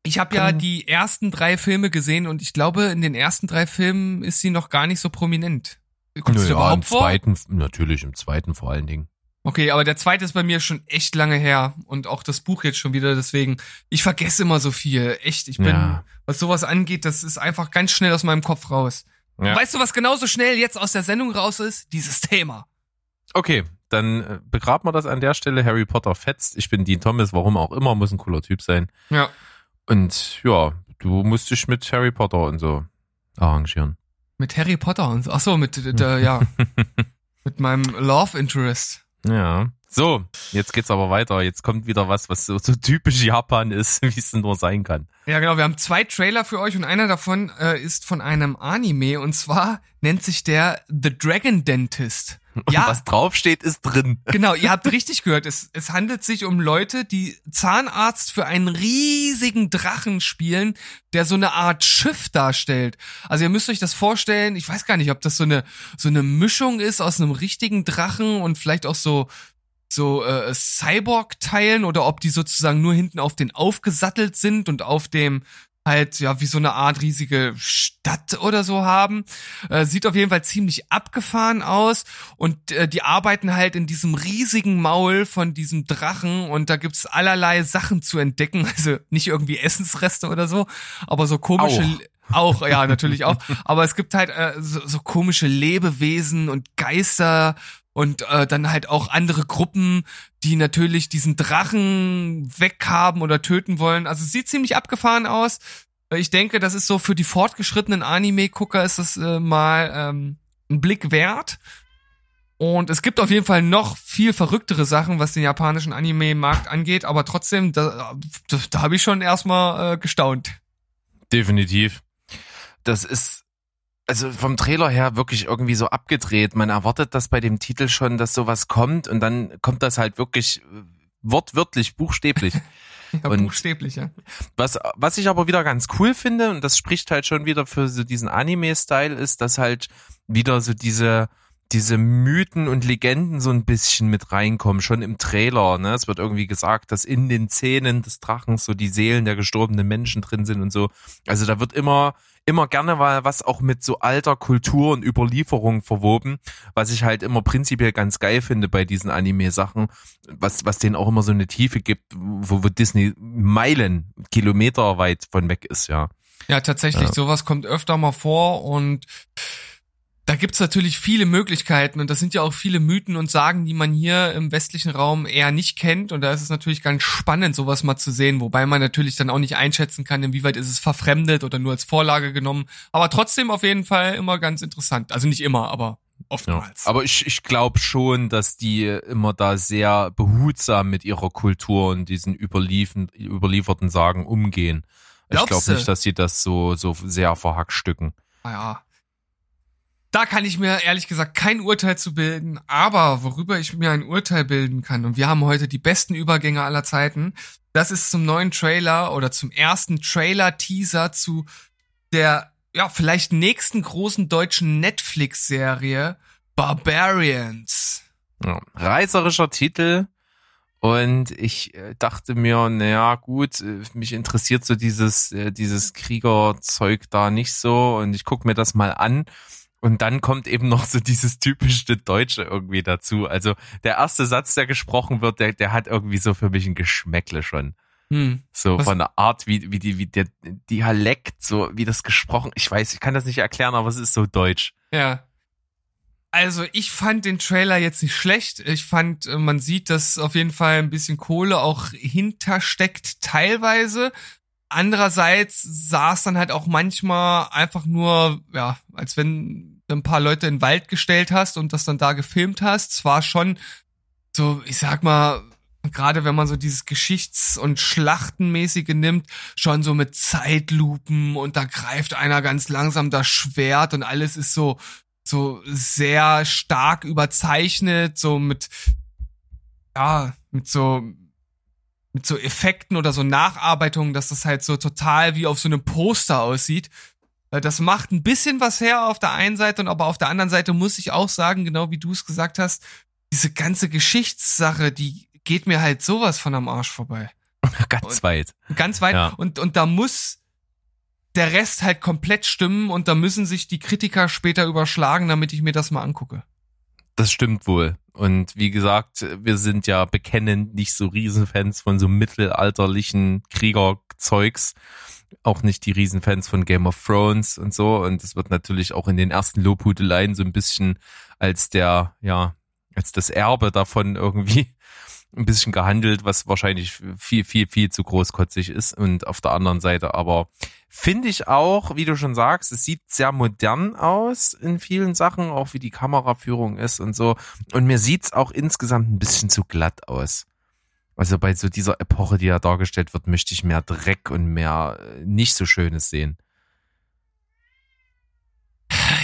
Ich habe ja Kann- die ersten drei Filme gesehen und ich glaube, in den ersten drei Filmen ist sie noch gar nicht so prominent. Kommt sie Nö, ja, im vor? zweiten, natürlich im zweiten vor allen Dingen. Okay, aber der zweite ist bei mir schon echt lange her und auch das Buch jetzt schon wieder, deswegen, ich vergesse immer so viel. Echt, ich bin, Ja. was sowas angeht, das ist einfach ganz schnell aus meinem Kopf raus. Ja. Weißt du, was genauso schnell jetzt aus der Sendung raus ist? Dieses Thema. Okay, dann äh, begraben wir das an der Stelle. Harry Potter fetzt. Ich bin Dean Thomas, warum auch immer, muss ein cooler Typ sein. Ja. Und ja, du musst dich mit Harry Potter und so arrangieren. Mit Harry Potter und so. Ach so, mit, äh, der, ja. mit meinem Love Interest. Ja. So, jetzt geht's aber weiter. Jetzt kommt wieder was, was so, so typisch Japan ist, wie es denn nur sein kann. Ja, genau. Wir haben zwei Trailer für euch und einer davon äh, ist von einem Anime und zwar nennt sich der The Dragon Dentist. Und Ja, was draufsteht, ist drin. genau. Ihr habt richtig gehört. Es, es handelt sich um Leute, die Zahnarzt für einen riesigen Drachen spielen, der so eine Art Schiff darstellt. Also ihr müsst euch das vorstellen. Ich weiß gar nicht, ob das so eine so eine Mischung ist aus einem richtigen Drachen und vielleicht auch so so äh, Cyborg-Teilen oder ob die sozusagen nur hinten auf den aufgesattelt sind und auf dem halt ja wie so eine Art riesige Stadt oder so haben. Äh, sieht auf jeden Fall ziemlich abgefahren aus und äh, die arbeiten halt in diesem riesigen Maul von diesem Drachen und da gibt's allerlei Sachen zu entdecken, also nicht irgendwie Essensreste oder so, aber so komische Auch. auch, ja, natürlich auch. Aber es gibt halt äh, so, so komische Lebewesen und Geister und äh, dann halt auch andere Gruppen, die natürlich diesen Drachen weghaben oder töten wollen. Also sieht ziemlich abgefahren aus. Äh, Ich denke, das ist so für die fortgeschrittenen Anime-Gucker ist das äh, mal ähm, ein Blick wert. Und es gibt auf jeden Fall noch viel verrücktere Sachen, was den japanischen Anime-Markt angeht, aber trotzdem, da, da, da habe ich schon erstmal äh, gestaunt. Definitiv. Das ist, also vom Trailer her wirklich irgendwie so abgedreht. Man erwartet das bei dem Titel schon, dass sowas kommt und dann kommt das halt wirklich äh, wortwörtlich, buchstäblich. Ja, Und- buchstäblich, ja. Was, was ich aber wieder ganz cool finde, und das spricht halt schon wieder für so diesen Anime-Style, ist, dass halt wieder so diese, diese Mythen und Legenden so ein bisschen mit reinkommen, schon im Trailer. Ne? Es wird irgendwie gesagt, dass in den Zähnen des Drachens so die Seelen der gestorbenen Menschen drin sind und so. Also da wird immer, immer gerne mal was auch mit so alter Kultur und Überlieferung verwoben, was ich halt immer prinzipiell ganz geil finde bei diesen Anime-Sachen, was, was denen auch immer so eine Tiefe gibt, wo, wo Disney Meilen, Kilometer weit von weg ist, ja. Ja, tatsächlich, Ja. sowas kommt öfter mal vor und da gibt's natürlich viele Möglichkeiten und das sind ja auch viele Mythen und Sagen, die man hier im westlichen Raum eher nicht kennt und da ist es natürlich ganz spannend, sowas mal zu sehen, wobei man natürlich dann auch nicht einschätzen kann, inwieweit ist es verfremdet oder nur als Vorlage genommen, aber trotzdem auf jeden Fall immer ganz interessant. Also nicht immer, aber ja. oftmals. Aber ich, ich glaube schon, dass die immer da sehr behutsam mit ihrer Kultur und diesen überliefen, überlieferten Sagen umgehen. Ich Glaubst glaube nicht, dass sie das so, so sehr verhackstücken. Ah ja. Da kann ich mir ehrlich gesagt kein Urteil zu bilden, aber worüber ich mir ein Urteil bilden kann, und wir haben heute die besten Übergänge aller Zeiten, das ist zum neuen Trailer oder zum ersten Trailer-Teaser zu der, ja, vielleicht nächsten großen deutschen Netflix-Serie Barbarians. Ja. Reißerischer Titel. Und ich äh, dachte mir, naja, gut, äh, mich interessiert so dieses, äh, dieses Kriegerzeug da nicht so und ich guck mir das mal an. Und dann kommt eben noch so dieses typische Deutsche irgendwie dazu. Also der erste Satz, der gesprochen wird, der, der hat irgendwie so für mich ein Geschmäckle schon. Hm. So Was- von der Art, wie, wie die, wie der Dialekt, so wie das gesprochen, ich weiß, ich kann das nicht erklären, aber es ist so deutsch. Ja. Also ich fand den Trailer jetzt nicht schlecht. Ich fand, äh, man sieht, dass auf jeden Fall ein bisschen Kohle auch hintersteckt teilweise. Andererseits sah es dann halt auch manchmal einfach nur, ja, als wenn ein paar Leute in den Wald gestellt hast und das dann da gefilmt hast. Zwar schon so, ich sag mal, gerade wenn man so dieses Geschichts- und Schlachtenmäßige nimmt, schon so mit Zeitlupen und da greift einer ganz langsam das Schwert und alles ist so, so sehr stark überzeichnet, so mit, ja, mit so, mit so Effekten oder so Nacharbeitungen, dass das halt so total wie auf so einem Poster aussieht. Äh, Das macht ein bisschen was her auf der einen Seite und aber auf der anderen Seite muss ich auch sagen, genau wie du es gesagt hast, diese ganze Geschichtssache, die geht mir halt sowas von am Arsch vorbei. Ganz Und- weit. Ganz weit. Ja. Und, und da muss der Rest halt komplett stimmen und da müssen sich die Kritiker später überschlagen, damit ich mir das mal angucke. Das stimmt wohl. Und wie gesagt, wir sind ja bekennend nicht so Riesenfans von so mittelalterlichen Kriegerzeugs. Auch nicht die Riesenfans von Game of Thrones und so. Und es wird natürlich auch in den ersten Lobhudeleien so ein bisschen als der, ja, als das Erbe davon irgendwie ein bisschen gehandelt, was wahrscheinlich viel, viel, viel zu großkotzig ist. Und auf der anderen Seite aber finde ich auch, wie du schon sagst, es sieht sehr modern aus in vielen Sachen, auch wie die Kameraführung ist und so. Und mir sieht's auch insgesamt ein bisschen zu glatt aus. Also bei so dieser Epoche, die da dargestellt wird, möchte ich mehr Dreck und mehr äh, nicht so Schönes sehen.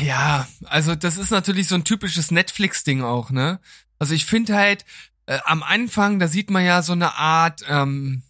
Ja, also das ist natürlich so ein typisches Netflix-Ding auch, ne? Also ich finde halt, äh, am Anfang, da sieht man ja so eine Art, ähm,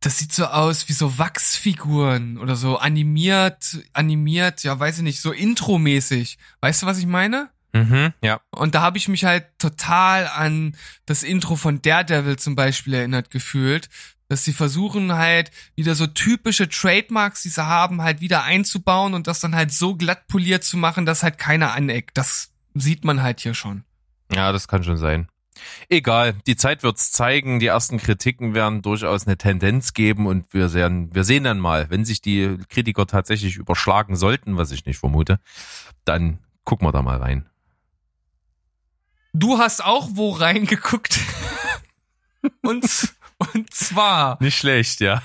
das sieht so aus wie so Wachsfiguren oder so animiert, animiert, ja, weiß ich nicht, so intromäßig. Weißt du, was ich meine? Mhm, ja. Und da habe ich mich halt total an das Intro von Daredevil zum Beispiel erinnert gefühlt, dass sie versuchen halt wieder so typische Trademarks, die sie haben, halt wieder einzubauen und das dann halt so glatt poliert zu machen, dass halt keiner aneckt. Das sieht man halt hier schon. Ja, das kann schon sein. Egal, die Zeit wird's zeigen. Die ersten Kritiken werden durchaus eine Tendenz geben und wir sehen, wir sehen dann mal, wenn sich die Kritiker tatsächlich überschlagen sollten, was ich nicht vermute, dann gucken wir da mal rein. Du hast auch wo reingeguckt. und, und zwar, Nicht schlecht, ja.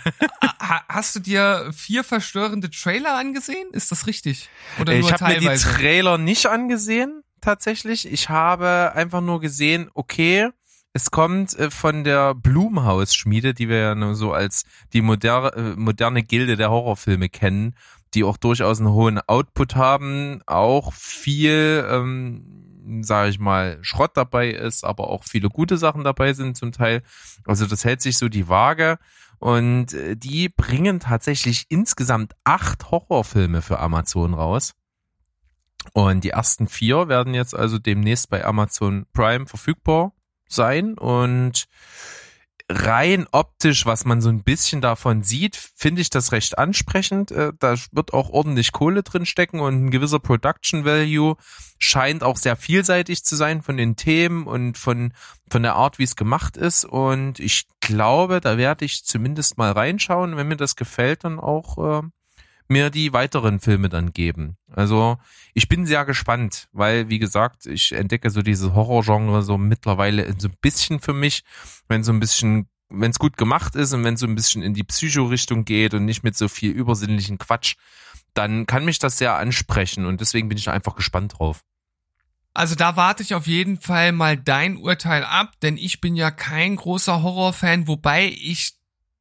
ha, hast du dir vier verstörende Trailer angesehen? Ist das richtig? Oder nur Ich habe mir die? Trailer nicht angesehen, tatsächlich. Ich habe einfach nur gesehen, okay, es kommt äh, von der Blumhaus-Schmiede, die wir ja nur so als die moderne, äh, moderne Gilde der Horrorfilme kennen, die auch durchaus einen hohen Output haben, auch viel, ähm, sage ich mal, Schrott dabei ist, aber auch viele gute Sachen dabei sind zum Teil. Also das hält sich so die Waage. Und äh, die bringen tatsächlich insgesamt acht Horrorfilme für Amazon raus. Und die ersten vier werden jetzt also demnächst bei Amazon Prime verfügbar sein. Und rein optisch, was man so ein bisschen davon sieht, finde ich das recht ansprechend. Äh, Da wird auch ordentlich Kohle drin stecken und ein gewisser Production Value scheint auch sehr vielseitig zu sein von den Themen und von, von der Art, wie es gemacht ist. Und ich glaube, da werde ich zumindest mal reinschauen. Wenn mir das gefällt, dann auch äh, mir die weiteren Filme dann geben. Also ich bin sehr gespannt, weil wie gesagt, ich entdecke so dieses Horrorgenre so mittlerweile so ein bisschen für mich, wenn so ein bisschen, wenn es gut gemacht ist und wenn so ein bisschen in die Psycho-Richtung geht und nicht mit so viel übersinnlichen Quatsch, dann kann mich das sehr ansprechen und deswegen bin ich einfach gespannt drauf. Also da warte ich auf jeden Fall mal dein Urteil ab, denn ich bin ja kein großer Horrorfan, wobei ich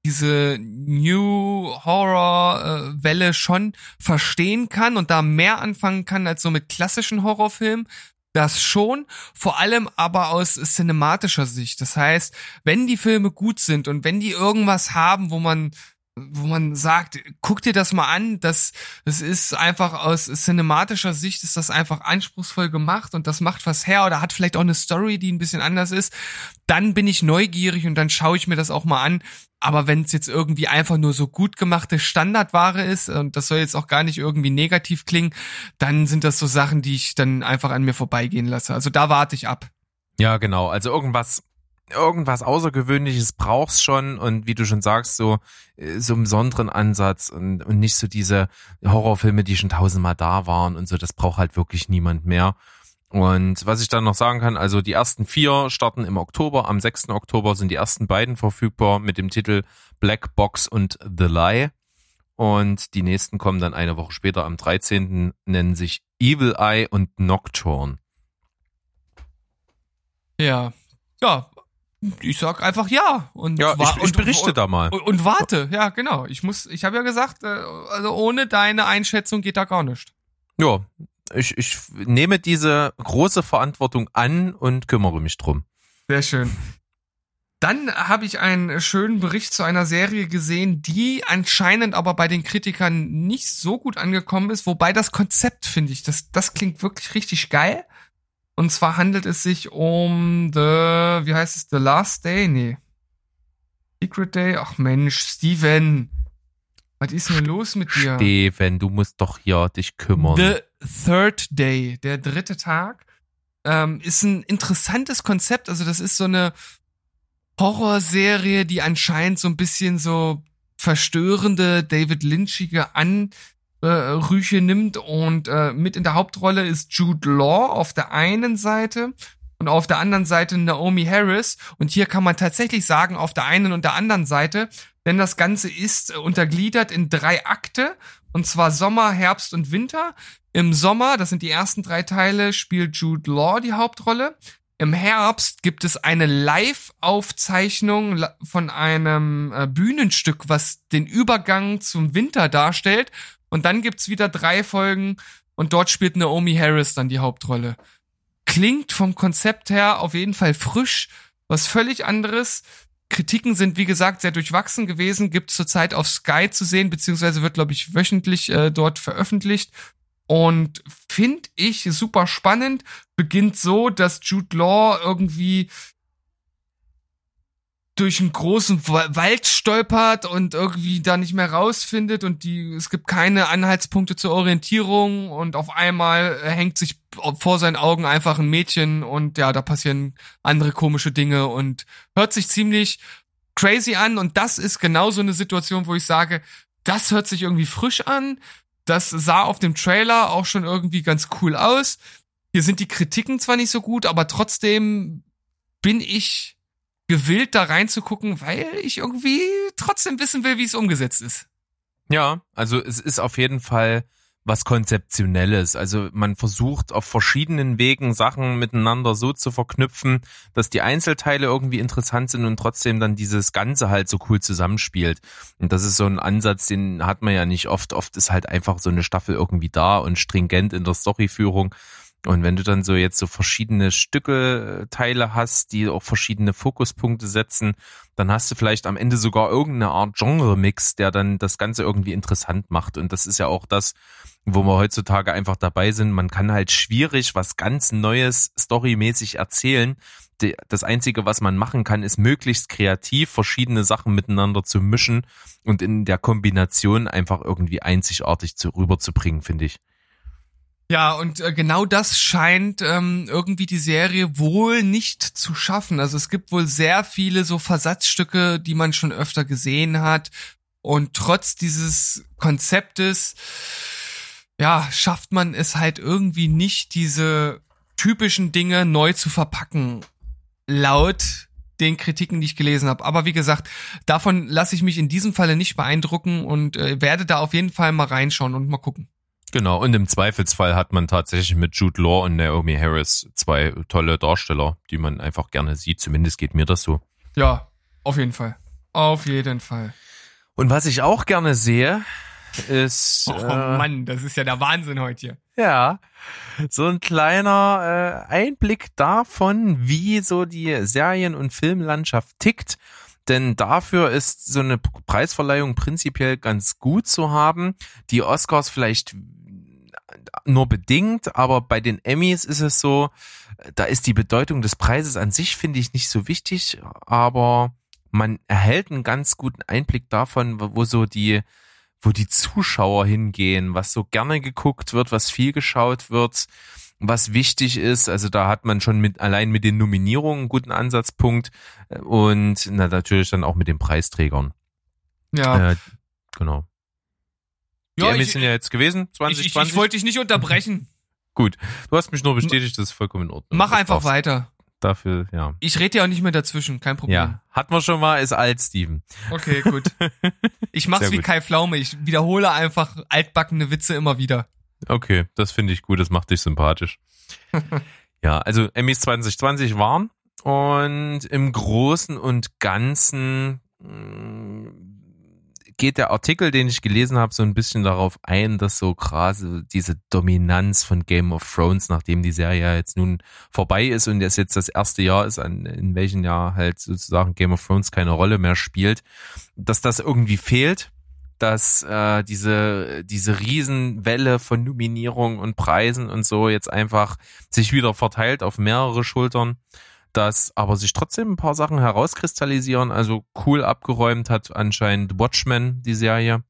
diese New Horror Welle schon verstehen kann und da mehr anfangen kann als so mit klassischen Horrorfilmen. Das schon, vor allem aber aus cinematischer Sicht. Das heißt, wenn die Filme gut sind und wenn die irgendwas haben, wo man wo man sagt, guck dir das mal an, das, das ist einfach aus cinematischer Sicht ist das einfach anspruchsvoll gemacht und das macht was her oder hat vielleicht auch eine Story, die ein bisschen anders ist, dann bin ich neugierig und dann schaue ich mir das auch mal an. Aber wenn es jetzt irgendwie einfach nur so gut gemachte Standardware ist, und das soll jetzt auch gar nicht irgendwie negativ klingen, dann sind das so Sachen, die ich dann einfach an mir vorbeigehen lasse. Also da warte ich ab. Ja, genau. Also irgendwas, irgendwas Außergewöhnliches brauchst schon und wie du schon sagst, so, äh, so einen besonderen Ansatz und, und nicht so diese Horrorfilme, die schon tausendmal da waren und so, das braucht halt wirklich niemand mehr. Und was ich dann noch sagen kann, also die ersten vier starten im Oktober. Am 6. Oktober sind die ersten beiden verfügbar mit dem Titel Black Box und The Lie. Und die nächsten kommen dann eine Woche später am 13. nennen sich Evil Eye und Nocturne. Ja. Ja. Ich sag einfach ja. Und Ja, ich, ich und- berichte und, da mal. Und, und warte, ja, genau. Ich muss, ich habe ja gesagt, äh, also ohne deine Einschätzung geht da gar nicht. Ja, ich, ich nehme diese große Verantwortung an und kümmere mich drum. Sehr schön. Dann habe ich einen schönen Bericht zu einer Serie gesehen, die anscheinend aber bei den Kritikern nicht so gut angekommen ist, wobei das Konzept finde ich, das, das klingt wirklich richtig geil. Und zwar handelt es sich um The, wie heißt es, The Last Day? Nee. Secret Day? Ach Mensch, Steven. Was ist denn los mit dir? Steven, du musst doch hier dich kümmern. The Third Day, der dritte Tag, ähm, ist ein interessantes Konzept. Also das ist so eine Horrorserie, die anscheinend so ein bisschen so verstörende David Lynchige Anrüche nimmt und äh, mit in der Hauptrolle ist Jude Law auf der einen Seite und auf der anderen Seite Naomi Harris. Und hier kann man tatsächlich sagen, auf der einen und der anderen Seite, denn das Ganze ist äh, untergliedert in drei Akte, und zwar Sommer, Herbst und Winter. Im Sommer, das sind die ersten drei Teile, spielt Jude Law die Hauptrolle. Im Herbst gibt es eine Live-Aufzeichnung von einem äh, Bühnenstück, was den Übergang zum Winter darstellt. Und dann gibt's wieder drei Folgen und dort spielt Naomi Harris dann die Hauptrolle. Klingt vom Konzept her auf jeden Fall frisch, was völlig anderes. Kritiken sind, wie gesagt, sehr durchwachsen gewesen, gibt zurzeit auf Sky zu sehen, beziehungsweise wird, glaube ich, wöchentlich äh, dort veröffentlicht. Und finde ich super spannend. Beginnt so, dass Jude Law irgendwie durch einen großen Wa- Wald stolpert und irgendwie da nicht mehr rausfindet und die es gibt keine Anhaltspunkte zur Orientierung und auf einmal äh, hängt sich vor seinen Augen einfach ein Mädchen und ja, da passieren andere komische Dinge und hört sich ziemlich crazy an und das ist genau so eine Situation, wo ich sage, das hört sich irgendwie frisch an. Das sah auf dem Trailer auch schon irgendwie ganz cool aus. Hier sind die Kritiken zwar nicht so gut, aber trotzdem bin ich gewillt, da reinzugucken, weil ich irgendwie trotzdem wissen will, wie es umgesetzt ist. Ja, also es ist auf jeden Fall was Konzeptionelles. Also man versucht auf verschiedenen Wegen Sachen miteinander so zu verknüpfen, dass die Einzelteile irgendwie interessant sind und trotzdem dann dieses Ganze halt so cool zusammenspielt. Und das ist so ein Ansatz, den hat man ja nicht oft. Oft ist halt einfach so eine Staffel irgendwie da und stringent in der Storyführung. Und wenn du dann so jetzt so verschiedene Stücke, äh, Teile hast, die auch verschiedene Fokuspunkte setzen, dann hast du vielleicht am Ende sogar irgendeine Art Genre-Mix, der dann das Ganze irgendwie interessant macht. Und das ist ja auch das, wo wir heutzutage einfach dabei sind. Man kann halt schwierig was ganz Neues storymäßig erzählen. Das Einzige, was man machen kann, ist möglichst kreativ verschiedene Sachen miteinander zu mischen und in der Kombination einfach irgendwie einzigartig zu, rüberzubringen, finde ich. Ja, und äh, genau das scheint ähm, irgendwie die Serie wohl nicht zu schaffen. Also es gibt wohl sehr viele so Versatzstücke, die man schon öfter gesehen hat. Und trotz dieses Konzeptes, ja, schafft man es halt irgendwie nicht, diese typischen Dinge neu zu verpacken. Laut den Kritiken, die ich gelesen habe. Aber wie gesagt, davon lasse ich mich in diesem Falle nicht beeindrucken und äh, werde da auf jeden Fall mal reinschauen und mal gucken. Genau, und im Zweifelsfall hat man tatsächlich mit Jude Law und Naomi Harris zwei tolle Darsteller, die man einfach gerne sieht. Zumindest geht mir das so. Ja, auf jeden Fall. Auf jeden Fall. Und was ich auch gerne sehe, ist Oh äh, Mann, das ist ja der Wahnsinn heute hier. ja so ein kleiner äh, Einblick davon, wie so die Serien- und Filmlandschaft tickt. Denn dafür ist so eine Preisverleihung prinzipiell ganz gut zu haben. Die Oscars vielleicht nur bedingt, aber bei den Emmys ist es so, da ist die Bedeutung des Preises an sich, finde ich, nicht so wichtig, aber man erhält einen ganz guten Einblick davon, wo so die, wo die Zuschauer hingehen, was so gerne geguckt wird, was viel geschaut wird, was wichtig ist. Also da hat man schon mit, allein mit den Nominierungen einen guten Ansatzpunkt äh, und na, natürlich dann auch mit den Preisträgern. Ja, Äh, genau. Die ja Emmys ich, sind ja jetzt gewesen, ich, 2020. ich, ich wollte dich nicht unterbrechen. Gut, du hast mich nur bestätigt, das ist vollkommen in Ordnung. Mach einfach weiter. Dafür, ja. Ich rede ja auch nicht mehr dazwischen, kein Problem. Ja, hat man schon mal, ist alt, Steven. Okay, gut. Ich mach's Sehr wie gut. Kai Pflaume. Ich wiederhole einfach altbackene Witze immer wieder. Okay, das finde ich gut, das macht dich sympathisch. ja, also Emmys 2020 waren und im Großen und Ganzen mh, geht der Artikel, den ich gelesen habe, so ein bisschen darauf ein, dass so gerade diese Dominanz von Game of Thrones, nachdem die Serie jetzt nun vorbei ist und es jetzt das erste Jahr ist, in welchem Jahr halt sozusagen Game of Thrones keine Rolle mehr spielt, dass das irgendwie fehlt dass äh, diese diese Riesenwelle von Nominierungen und Preisen und so jetzt einfach sich wieder verteilt auf mehrere Schultern, dass aber sich trotzdem ein paar Sachen herauskristallisieren. Also cool abgeräumt hat anscheinend Watchmen die Serie.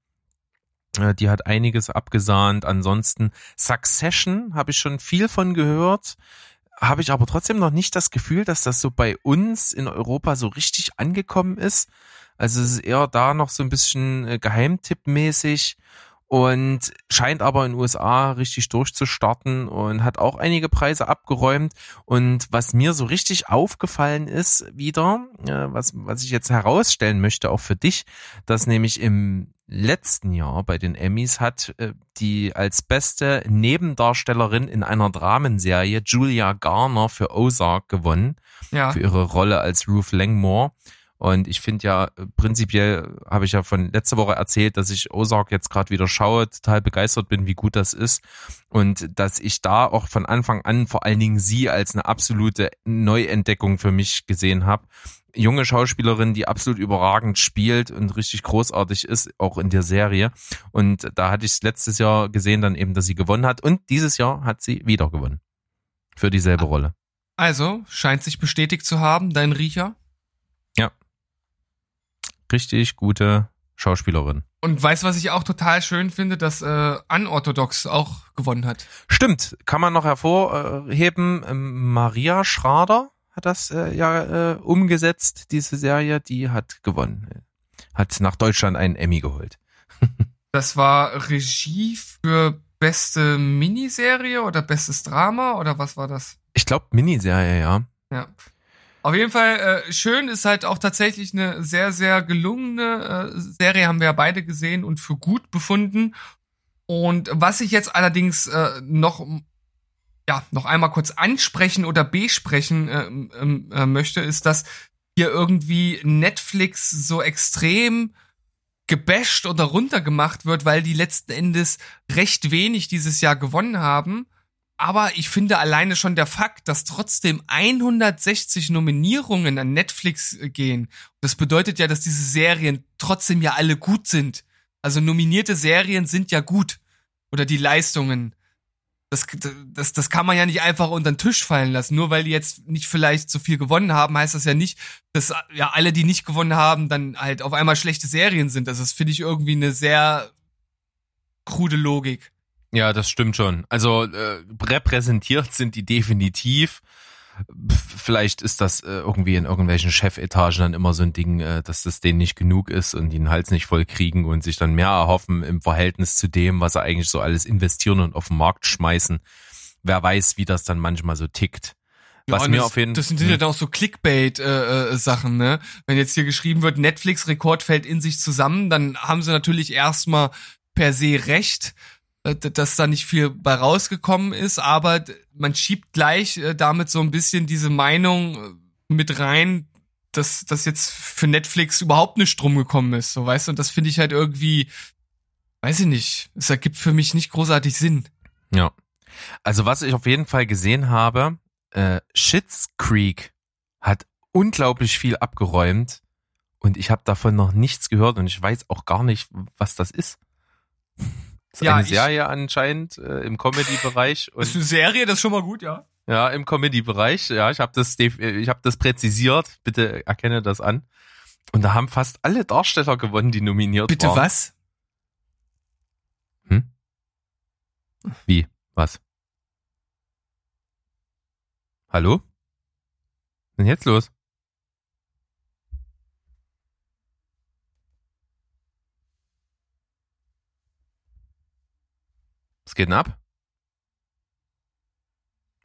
Äh, Die hat einiges abgesahnt. Ansonsten Succession habe ich schon viel von gehört. Habe ich aber trotzdem noch nicht das Gefühl, dass das so bei uns in Europa so richtig angekommen ist. Also es ist eher da noch so ein bisschen äh, Geheimtippmäßig. Und scheint aber in den USA richtig durchzustarten und hat auch einige Preise abgeräumt. Und was mir so richtig aufgefallen ist wieder, äh, was, was ich jetzt herausstellen möchte, auch für dich, dass nämlich im letzten Jahr bei den Emmys hat äh, die als beste Nebendarstellerin in einer Dramenserie Julia Garner für Ozark gewonnen, Ja. für ihre Rolle als Ruth Langmore. Und ich finde ja, äh, prinzipiell habe ich ja von letzter Woche erzählt, dass ich Ozark jetzt gerade wieder schaue, total begeistert bin, wie gut das ist. Und dass ich da auch von Anfang an vor allen Dingen sie als eine absolute Neuentdeckung für mich gesehen habe. Junge Schauspielerin, die absolut überragend spielt und richtig großartig ist, auch in der Serie. Und da hatte ich es letztes Jahr gesehen, dann eben, dass sie gewonnen hat. Und dieses Jahr hat sie wieder gewonnen. Für dieselbe Rolle. Also, scheint sich bestätigt zu haben, dein Riecher. Richtig gute Schauspielerin. Und weißt was ich auch total schön finde, dass äh, Unorthodox auch gewonnen hat. Stimmt, kann man noch hervorheben. ähm, Maria Schrader hat das äh, ja äh, umgesetzt, diese Serie, die hat gewonnen. Hat nach Deutschland einen Emmy geholt. Das war Regie für beste Miniserie oder bestes Drama oder was war das? Ich glaube Miniserie, ja. Ja. Auf jeden Fall äh, schön ist halt auch tatsächlich eine sehr, sehr gelungene äh, Serie, haben wir ja beide gesehen und für gut befunden. Und was ich jetzt allerdings äh, noch, ja, noch einmal kurz ansprechen oder besprechen äh, äh, möchte, ist, dass hier irgendwie Netflix so extrem gebasht oder runtergemacht wird, weil die letzten Endes recht wenig dieses Jahr gewonnen haben. Aber ich finde alleine schon der Fakt, dass trotzdem 160 Nominierungen an Netflix äh, gehen, das bedeutet ja, dass diese Serien trotzdem ja alle gut sind. Also nominierte Serien sind ja gut. Oder die Leistungen. Das, das, das kann man ja nicht einfach unter den Tisch fallen lassen. Nur weil die jetzt nicht vielleicht so viel gewonnen haben, heißt das ja nicht, dass ja alle, die nicht gewonnen haben, dann halt auf einmal schlechte Serien sind. Also das finde ich irgendwie eine sehr krude Logik. Ja, das stimmt schon. Also äh, repräsentiert sind die definitiv. Vielleicht ist das äh, irgendwie in irgendwelchen Chefetagen dann immer so ein Ding, äh, dass das denen nicht genug ist und die den Hals nicht voll kriegen und sich dann mehr erhoffen im Verhältnis zu dem, was sie eigentlich so alles investieren und auf den Markt schmeißen. Wer weiß, wie das dann manchmal so tickt. Was und mir das, auf jeden Das sind ja dann auch so Clickbait-Sachen, ne? Wenn jetzt hier geschrieben wird, Netflix-Rekord fällt in sich zusammen, dann haben sie natürlich erstmal per se recht, äh, dass da nicht viel bei rausgekommen ist, aber man schiebt gleich äh, damit so ein bisschen diese Meinung äh, mit rein, dass das jetzt für Netflix überhaupt nicht drum gekommen ist, so weißt du, und das finde ich halt irgendwie, weiß ich nicht, es ergibt für mich nicht großartig Sinn. Ja. Also was ich auf jeden Fall gesehen habe, äh, Shits Creek hat unglaublich viel abgeräumt und ich habe davon noch nichts gehört und ich weiß auch gar nicht, was das ist. Das ist Ja, eine Serie anscheinend äh, im Comedy-Bereich Das ist eine Serie, das ist schon mal gut, ja. ja im Comedy-Bereich. Ja, ich habe das, ich habe das präzisiert. Bitte erkenne das an. Und da haben fast alle Darsteller gewonnen, die nominiert Bitte waren. was? Wie? Was? Hallo? Was ist denn jetzt los? Geht denn ab?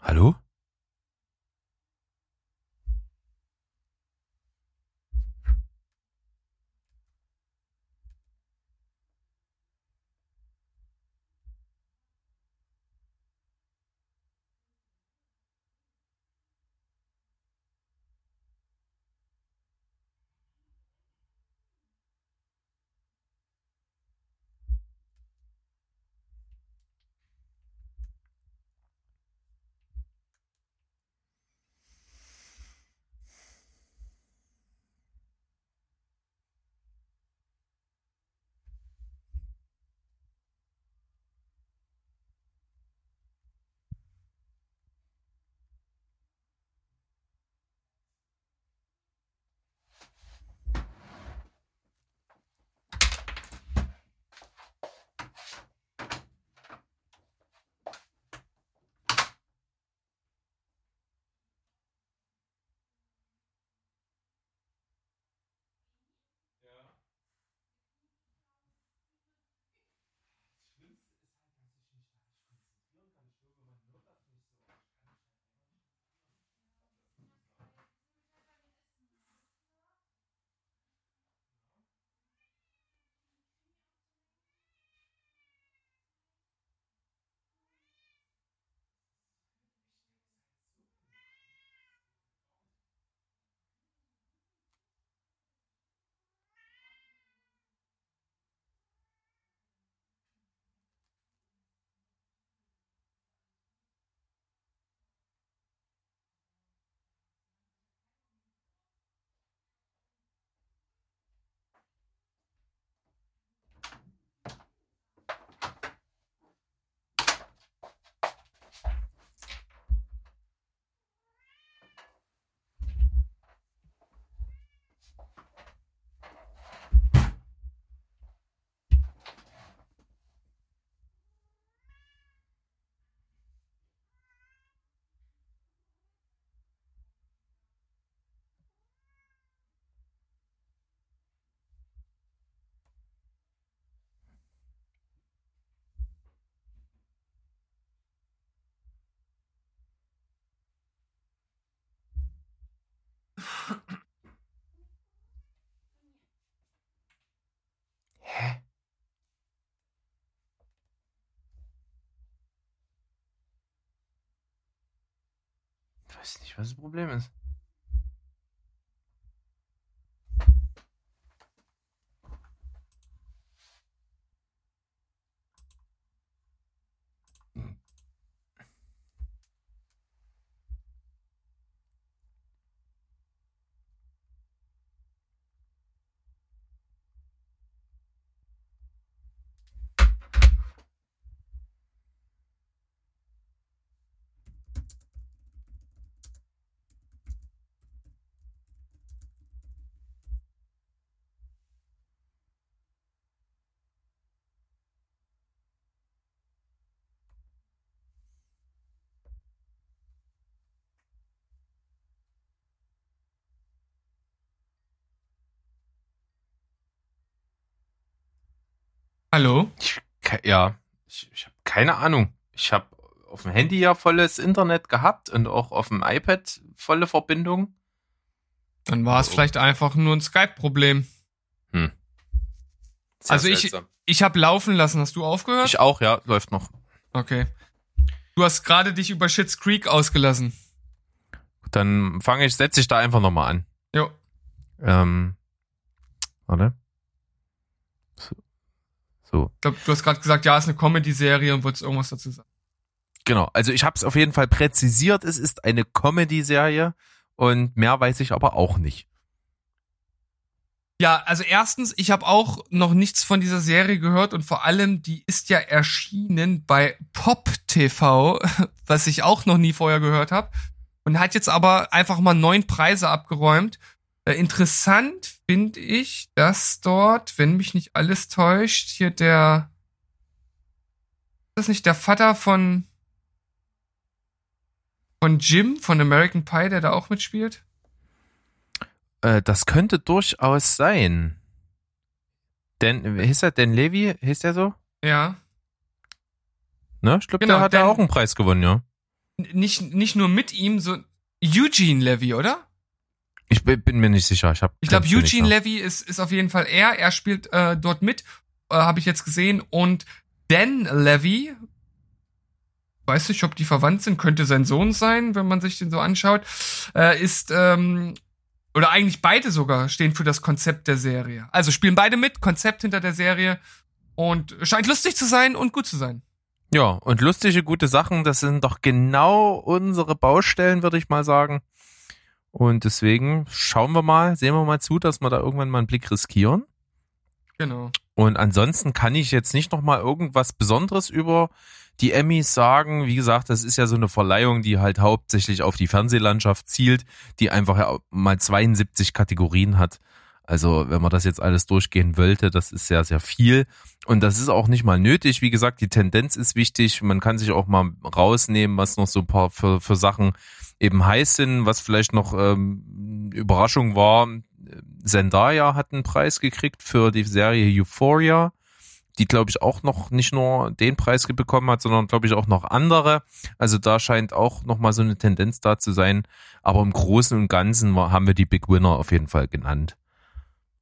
Hallo? Weiß nicht, was das Problem ist. Hallo? Ich, ja, ich, ich habe keine Ahnung. Ich habe auf dem Handy ja volles Internet gehabt und auch auf dem iPad volle Verbindung. Dann war es Oh. vielleicht einfach nur ein Skype-Problem. Sehr Also ich- seltsam. Ich habe laufen lassen. Hast du aufgehört? ich auch, ja, läuft noch. okay. Du hast gerade dich über Shits Creek ausgelassen. Dann fange ich, setze ich da einfach nochmal an. Jo. Ähm, warte. So. Ich glaube, du hast gerade gesagt, ja, ist eine Comedy-Serie und wolltest irgendwas dazu sagen. Genau, also ich habe es auf jeden Fall präzisiert. Es ist eine Comedy-Serie und mehr weiß ich aber auch nicht. Ja, also erstens, ich habe auch noch nichts von dieser Serie gehört und vor allem, die ist ja erschienen bei Pop TV, was ich auch noch nie vorher gehört habe und hat jetzt aber einfach mal neun Preise abgeräumt. Äh, interessant finde ich, dass dort, wenn mich nicht alles täuscht, hier der ist das nicht der Vater von von Jim von American Pie, der da auch mitspielt? Äh, das könnte durchaus sein. Denn, hieß er denn Levi? Hieß der so? Ja. Ne? Ich glaube, Genau, der hat ja auch einen Preis gewonnen, ja. Nicht, nicht nur mit ihm, so Eugene Levy, oder? Ich bin, mir nicht sicher. Ich, hab Ich glaube, Eugene sagen. Levy ist, ist auf jeden Fall er. Er spielt äh, dort mit, äh, habe ich jetzt gesehen. Und Dan Levy, weiß nicht, ob die verwandt sind, könnte sein Sohn sein, wenn man sich den so anschaut, äh, ist, ähm, oder eigentlich beide sogar stehen für das Konzept der Serie. Also spielen beide mit, Konzept hinter der Serie und scheint lustig zu sein und gut zu sein. Ja, und lustige, gute Sachen, das sind doch genau unsere Baustellen, würde ich mal sagen. Und deswegen schauen wir mal, sehen wir mal zu, dass wir da irgendwann mal einen Blick riskieren. Genau. Und ansonsten kann ich jetzt nicht noch mal irgendwas Besonderes über die Emmys sagen. Wie gesagt, das ist ja so eine Verleihung, die halt hauptsächlich auf die Fernsehlandschaft zielt, die einfach ja mal 72 Kategorien hat. Also, wenn man das jetzt alles durchgehen wollte, das ist sehr, sehr viel. Und das ist auch nicht mal nötig. Wie gesagt, die Tendenz ist wichtig. Man kann sich auch mal rausnehmen, was noch so ein paar für, für Sachen eben heiß sind, was vielleicht noch ähm, Überraschung war. Zendaya hat einen Preis gekriegt für die Serie Euphoria, die glaube ich auch noch nicht nur den Preis bekommen hat, sondern glaube ich auch noch andere. Also da scheint auch noch mal so eine Tendenz da zu sein. Aber im Großen und Ganzen haben wir die Big Winner auf jeden Fall genannt.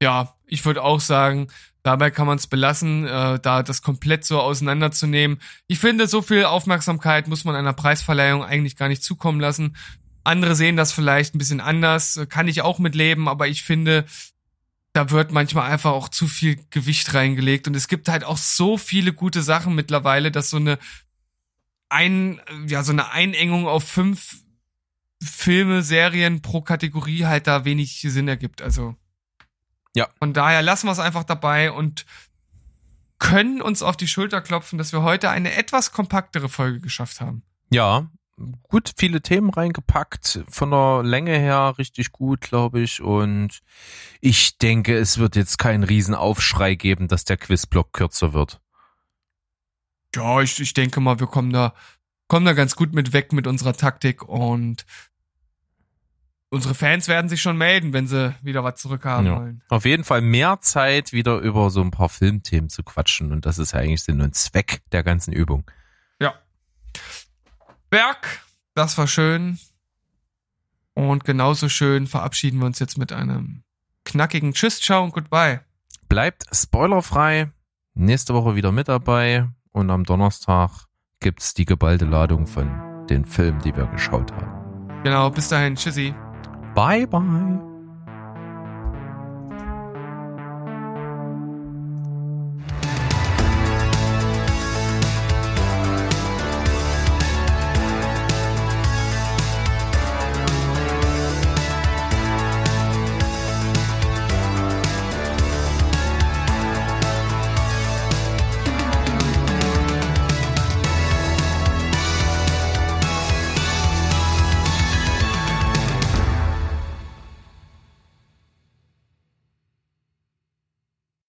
Ja, ich würde auch sagen, dabei kann man es belassen, äh, da das komplett so auseinanderzunehmen. Ich finde, so viel Aufmerksamkeit muss man einer Preisverleihung eigentlich gar nicht zukommen lassen. Andere sehen das vielleicht ein bisschen anders, äh, kann ich auch mitleben, aber ich finde, da wird manchmal einfach auch zu viel Gewicht reingelegt und es gibt halt auch so viele gute Sachen mittlerweile, dass so eine ein, ja, so eine Einengung auf fünf Filme, Serien pro Kategorie halt da wenig Sinn ergibt. Also Ja. von daher lassen wir es einfach dabei und können uns auf die Schulter klopfen, dass wir heute eine etwas kompaktere Folge geschafft haben. Ja, gut, viele Themen reingepackt. Von der Länge her richtig gut, glaube ich. Und ich denke, es wird jetzt keinen Riesenaufschrei geben, dass der Quizblock kürzer wird. Ja, ich, ich denke mal, wir kommen da, kommen da ganz gut mit weg mit unserer Taktik und unsere Fans werden sich schon melden, wenn sie wieder was zurückhaben Ja. wollen. Auf jeden Fall mehr Zeit, wieder über so ein paar Filmthemen zu quatschen. Und das ist ja eigentlich Sinn und Zweck der ganzen Übung. Ja. Berg, das war schön. Und genauso schön verabschieden wir uns jetzt mit einem knackigen Tschüss, ciao und goodbye. Bleibt spoilerfrei. Nächste Woche wieder mit dabei. Und am Donnerstag gibt's die geballte Ladung von den Filmen, die wir geschaut haben. Genau, bis dahin. Tschüssi. Bye, bye.